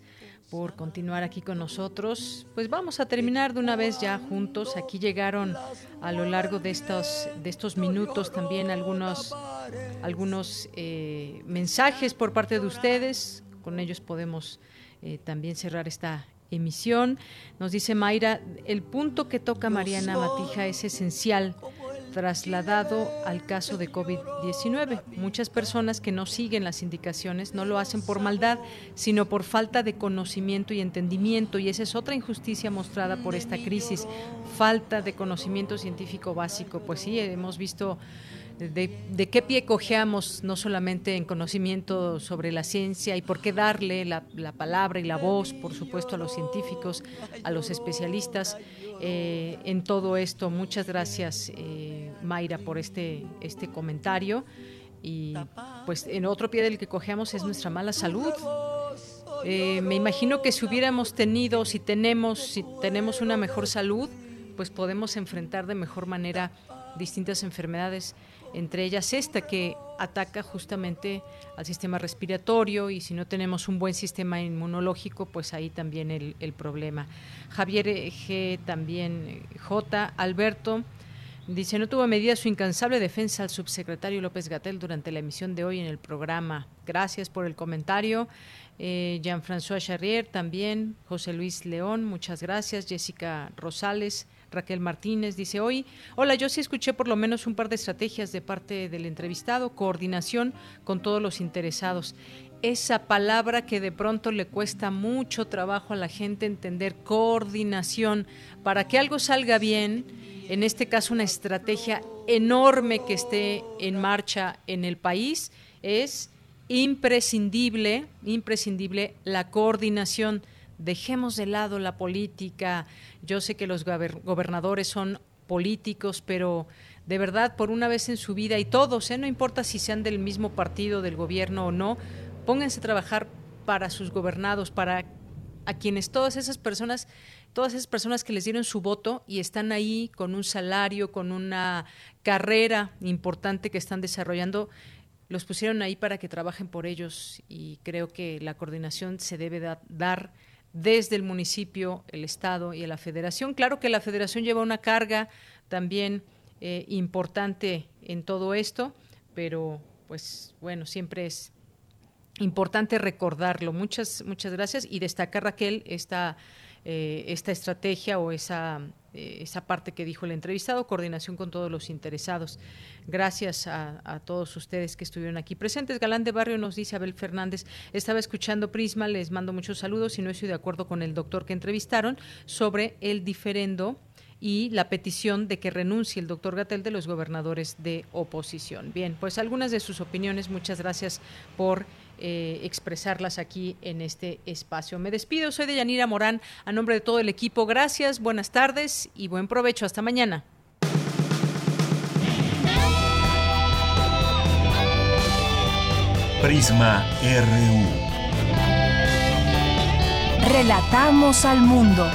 por continuar aquí con nosotros. Pues vamos a terminar de una vez ya juntos. Aquí llegaron a lo largo de estos, de estos minutos también algunos, algunos eh, mensajes por parte de ustedes. Con ellos podemos eh, también cerrar esta emisión. Nos dice Mayra, el punto que toca Mariana Matija es esencial trasladado al caso de COVID-19. Muchas personas que no siguen las indicaciones no lo hacen por maldad, sino por falta de conocimiento y entendimiento. Y esa es otra injusticia mostrada por esta crisis, falta de conocimiento científico básico. Pues sí, hemos visto de, qué pie cojeamos, no solamente en conocimiento sobre la ciencia y por qué darle la, la palabra y la voz, por supuesto, a los científicos, a los especialistas eh, en todo esto. Muchas gracias, eh, Mayra, por este, este comentario. Y pues en otro pie del que cogemos es nuestra mala salud. Eh, me imagino que si hubiéramos tenido, si tenemos, si tenemos una mejor salud, pues podemos enfrentar de mejor manera distintas enfermedades, entre ellas esta que ataca justamente al sistema respiratorio y si no tenemos un buen sistema inmunológico, pues ahí también el, problema. Javier G, también J, Alberto. Dice, no tuvo medida su incansable defensa al subsecretario López Gatel durante la emisión de hoy en el programa. Gracias por el comentario. Eh, Jean-François Charrier también, José Luis León, muchas gracias. Jessica Rosales, Raquel Martínez dice hoy, hola, yo sí escuché por lo menos un par de estrategias de parte del entrevistado, coordinación con todos los interesados. Esa palabra que de pronto le cuesta mucho trabajo a la gente entender, coordinación, para que algo salga bien en este caso una estrategia enorme que esté en marcha en el país, es imprescindible, imprescindible la coordinación. Dejemos de lado la política. Yo sé que los gobernadores son políticos, pero de verdad, por una vez en su vida, y todos, ¿eh? no importa si sean del mismo partido, del gobierno o no, pónganse a trabajar para sus gobernados, para a quienes todas esas personas todas esas personas que les dieron su voto y están ahí con un salario, con una carrera importante que están desarrollando, los pusieron ahí para que trabajen por ellos y creo que la coordinación se debe dar desde el municipio, el Estado y la Federación. Claro que la Federación lleva una carga también eh, importante en todo esto, pero pues bueno, siempre es importante recordarlo. Muchas, muchas gracias y destaca Raquel esta eh, esta estrategia o esa, eh, esa parte que dijo el entrevistado, coordinación con todos los interesados. Gracias a, todos ustedes que estuvieron aquí presentes. Galán de Barrio nos dice Abel Fernández, estaba escuchando Prisma, les mando muchos saludos y no estoy de acuerdo con el doctor que entrevistaron sobre el diferendo y la petición de que renuncie el doctor Gatel de los gobernadores de oposición. Bien, pues algunas de sus opiniones, muchas gracias por eh, expresarlas aquí en este espacio. Me despido, soy de Yanira Morán, a nombre de todo el equipo. Gracias, buenas tardes y buen provecho. Hasta mañana. Prisma RU. Relatamos al mundo.